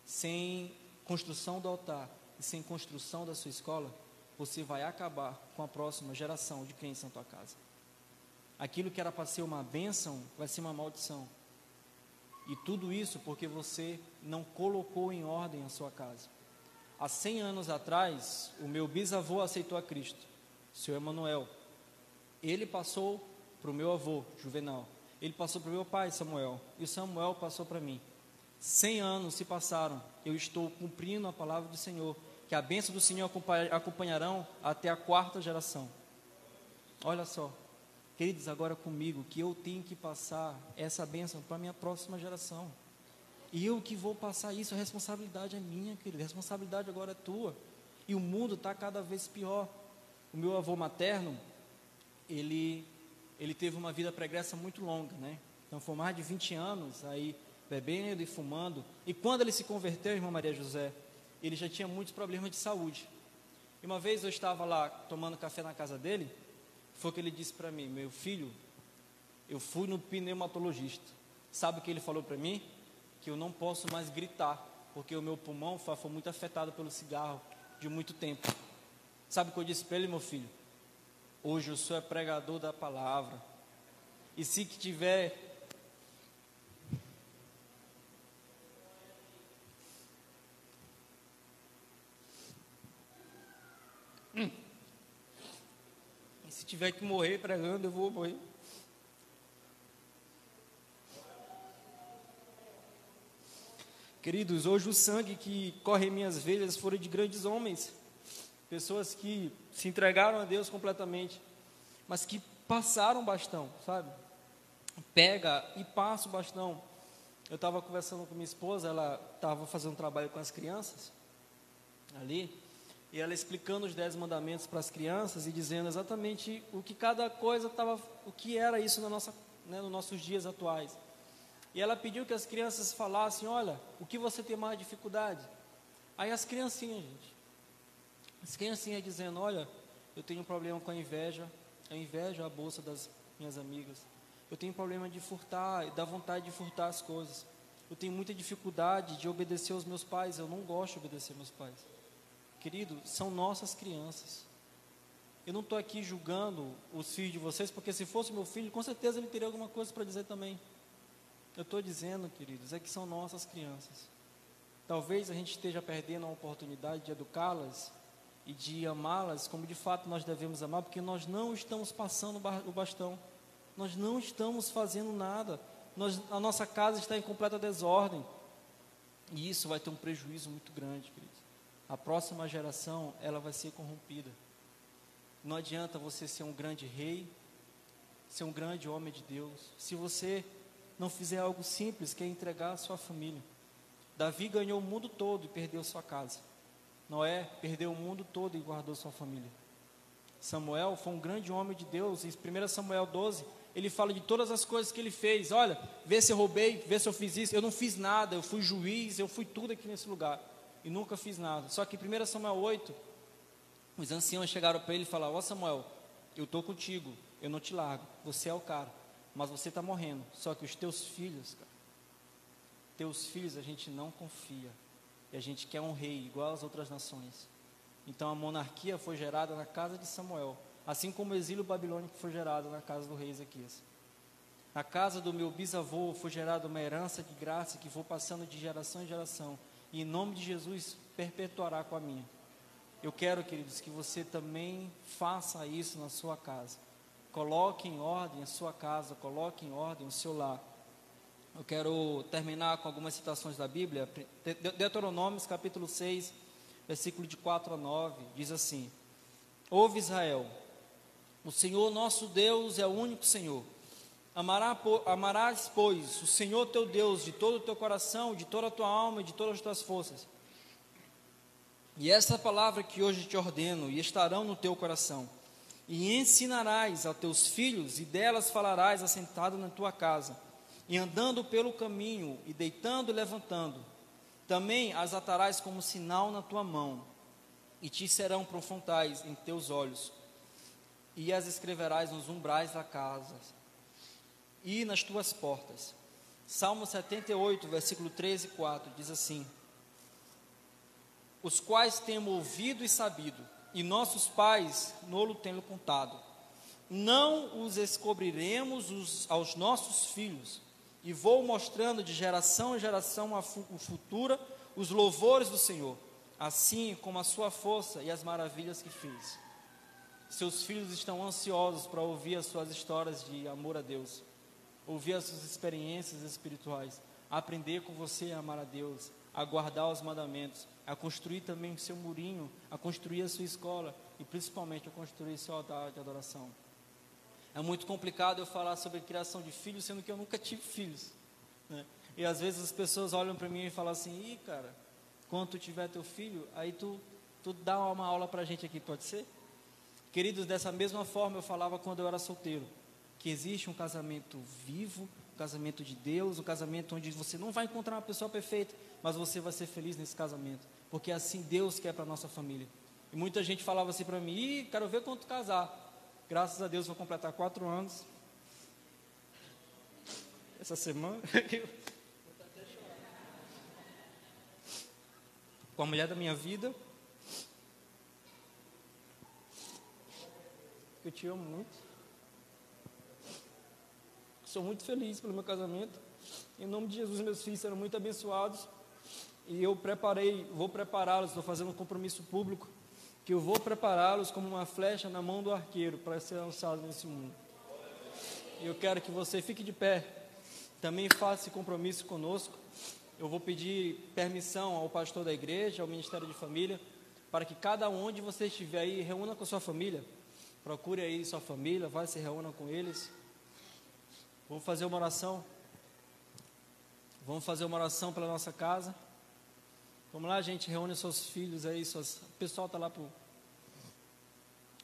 S2: sem construção do altar e sem construção da sua escola, você vai acabar com a próxima geração de crentes na tua casa. Aquilo que era para ser uma bênção vai ser uma maldição. E tudo isso porque você não colocou em ordem a sua casa. Há 100 anos atrás, o meu bisavô aceitou a Cristo, o senhor Emanuel. Ele passou para o meu avô, Juvenal. Ele passou para meu pai, Samuel, e Samuel passou para mim. Cem anos se passaram, eu estou cumprindo a palavra do Senhor, que a bênção do Senhor acompanharão até a quarta geração. Olha só, queridos, agora comigo, que eu tenho que passar essa bênção para a minha próxima geração. E eu que vou passar isso, a responsabilidade é minha, querido, a responsabilidade agora é tua. E o mundo está cada vez pior. O meu avô materno, ele ele teve uma vida pregressa muito longa, né? Então foi mais de 20 anos aí bebendo e fumando. E quando ele se converteu, irmã Maria José, ele já tinha muitos problemas de saúde. E uma vez eu estava lá tomando café na casa dele, foi que ele disse para mim: Meu filho, eu fui no pneumatologista. Sabe o que ele falou para mim? Que eu não posso mais gritar, porque o meu pulmão foi muito afetado pelo cigarro de muito tempo. Sabe o que eu disse para ele, meu filho? Hoje o senhor é pregador da palavra. E se que tiver hum. E se tiver que morrer pregando, eu vou morrer. Queridos, hoje o sangue que corre em minhas veias foram de grandes homens pessoas que se entregaram a Deus completamente, mas que passaram bastão, sabe? Pega e passa o bastão. Eu estava conversando com minha esposa, ela estava fazendo um trabalho com as crianças ali, e ela explicando os dez mandamentos para as crianças e dizendo exatamente o que cada coisa estava, o que era isso na nossa, né, nos nossos dias atuais. E ela pediu que as crianças falassem, olha, o que você tem mais dificuldade? Aí as criancinhas, gente, as criancinhas dizendo: Olha, eu tenho um problema com a inveja, eu invejo a bolsa das minhas amigas. Eu tenho problema de furtar, e vontade de furtar as coisas. Eu tenho muita dificuldade de obedecer aos meus pais, eu não gosto de obedecer meus pais. Querido, são nossas crianças. Eu não estou aqui julgando os filhos de vocês, porque se fosse meu filho, com certeza ele teria alguma coisa para dizer também. Eu estou dizendo, queridos, é que são nossas crianças. talvez a gente esteja perdendo a oportunidade de educá-las e de amá-las como de fato nós devemos amar, porque nós não estamos passando o bastão, nós não estamos fazendo nada, nós, a nossa casa está em completa desordem, e isso vai ter um prejuízo muito grande, queridos. A próxima geração, ela vai ser corrompida. Não adianta você ser um grande rei, ser um grande homem de Deus, se você não fizer algo simples, que é entregar a sua família. Davi ganhou o mundo todo e perdeu sua casa. Noé perdeu o mundo todo e guardou sua família. Samuel foi um grande homem de Deus. Em 1 Samuel 12, ele fala de todas as coisas que ele fez. Olha, vê se eu roubei, vê se eu fiz isso. Eu não fiz nada, eu fui juiz, eu fui tudo aqui nesse lugar. E nunca fiz nada. Só que em 1 Samuel 8, os anciãos chegaram para ele e falaram: Ó Samuel, eu estou contigo, eu não te largo. Você é o cara, mas você está morrendo. Só que os teus filhos, cara, teus filhos a gente não confia. E a gente quer um rei igual às outras nações. Então a monarquia foi gerada na casa de Samuel, assim como o exílio babilônico foi gerado na casa do rei Ezequias. Na casa do meu bisavô foi gerada uma herança de graça que foi passando de geração em geração, e em nome de Jesus perpetuará com a minha. Eu quero, queridos, que você também faça isso na sua casa. Coloque em ordem a sua casa, coloque em ordem o seu lar. Eu quero terminar com algumas citações da Bíblia. Deuteronômios capítulo 6, versículo de 4 a 9, diz assim: Ouve Israel, o Senhor nosso Deus é o único Senhor. amarás, pois, o Senhor teu Deus de todo o teu coração, de toda a tua alma e de todas as tuas forças. E essa palavra que hoje te ordeno, e estarão no teu coração, e ensinarás a teus filhos, e delas falarás assentado na tua casa e andando pelo caminho, e deitando e levantando, também as atarás como sinal na tua mão, e te serão profundais em teus olhos, e as escreverás nos umbrais da casa e nas tuas portas. Salmo 78, versículo 13 e 4 diz assim: Os quais temos ouvido e sabido, e nossos pais nolo têm contado. Não os descobriremos os, aos nossos filhos, e vou mostrando de geração em geração a futura os louvores do Senhor, assim como a sua força e as maravilhas que fez. Seus filhos estão ansiosos para ouvir as suas histórias de amor a Deus, ouvir as suas experiências espirituais, aprender com você a amar a Deus, a guardar os mandamentos, a construir também o seu murinho, a construir a sua escola e principalmente a construir seu altar de adoração. É muito complicado eu falar sobre criação de filhos, sendo que eu nunca tive filhos. Né? E às vezes as pessoas olham para mim e falam assim: Ih, cara, quando tu tiver teu filho, aí tu, tu dá uma aula para a gente aqui, pode ser? Queridos, dessa mesma forma eu falava quando eu era solteiro: que existe um casamento vivo, um casamento de Deus, um casamento onde você não vai encontrar uma pessoa perfeita, mas você vai ser feliz nesse casamento, porque é assim Deus quer para nossa família. E muita gente falava assim para mim: Ih, quero ver quando tu casar. Graças a Deus vou completar quatro anos. Essa semana. Com a mulher da minha vida. Eu te amo muito. Sou muito feliz pelo meu casamento. Em nome de Jesus, meus filhos serão muito abençoados. E eu preparei, vou prepará-los, estou fazendo um compromisso público que eu vou prepará-los como uma flecha na mão do arqueiro para ser lançado nesse mundo. E eu quero que você fique de pé, também faça esse compromisso conosco. Eu vou pedir permissão ao pastor da igreja, ao Ministério de Família, para que cada um onde você estiver aí, reúna com sua família. Procure aí sua família, vai se reúna com eles. Vamos fazer uma oração. Vamos fazer uma oração pela nossa casa. Vamos lá, gente, reúne seus filhos aí, suas... o pessoal está lá pro.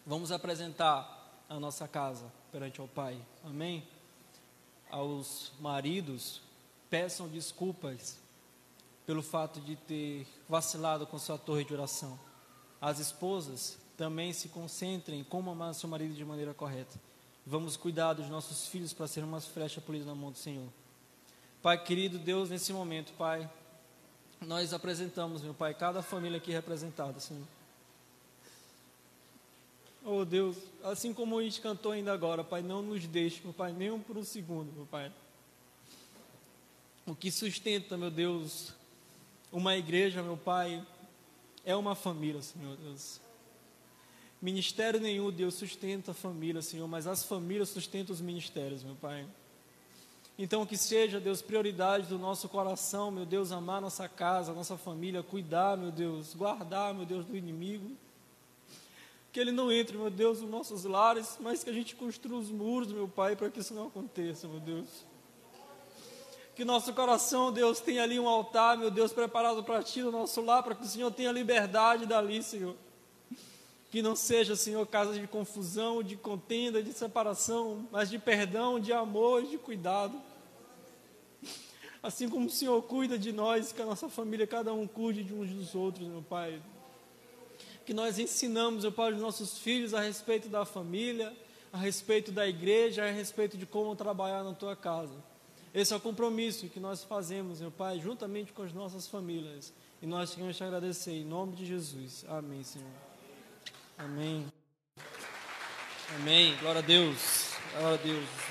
S2: Vamos apresentar a nossa casa perante o Pai. Amém? Aos maridos, peçam desculpas pelo fato de ter vacilado com sua torre de oração. As esposas também se concentrem em como amar seu marido de maneira correta. Vamos cuidar dos nossos filhos para ser umas flechas polidas na mão do Senhor. Pai querido Deus, nesse momento, Pai, nós apresentamos, meu Pai, cada família aqui representada, Senhor. Oh Deus, assim como a gente cantou ainda agora, Pai, não nos deixe, meu Pai, nem um por um segundo, meu Pai. O que sustenta, meu Deus, Uma igreja, meu Pai, é uma família, Senhor Deus. Ministério nenhum, Deus, sustenta a família, Senhor, mas as famílias sustentam os ministérios, meu Pai. Então, que seja, Deus, prioridade do nosso coração, meu Deus, amar nossa casa, nossa família, cuidar, meu Deus, guardar, meu Deus, do inimigo. Que ele não entre, meu Deus, nos nossos lares, mas que a gente construa os muros, meu Pai, para que isso não aconteça, meu Deus. Que nosso coração, Deus, tenha ali um altar, meu Deus, preparado para Ti no nosso lar, para que o Senhor tenha liberdade dali, Senhor. Que não seja, Senhor, casa de confusão, de contenda, de separação, mas de perdão, de amor e de cuidado. Assim como o Senhor cuida de nós, que a nossa família, cada um cuide de uns dos outros, meu Pai. Que nós ensinamos, meu Pai, os nossos filhos a respeito da família, a respeito da igreja, a respeito de como trabalhar na tua casa. Esse é o compromisso que nós fazemos, meu Pai, juntamente com as nossas famílias. E nós queremos te agradecer em nome de Jesus. Amém, Senhor. Amém. Amém. Glória a Deus. Glória a Deus.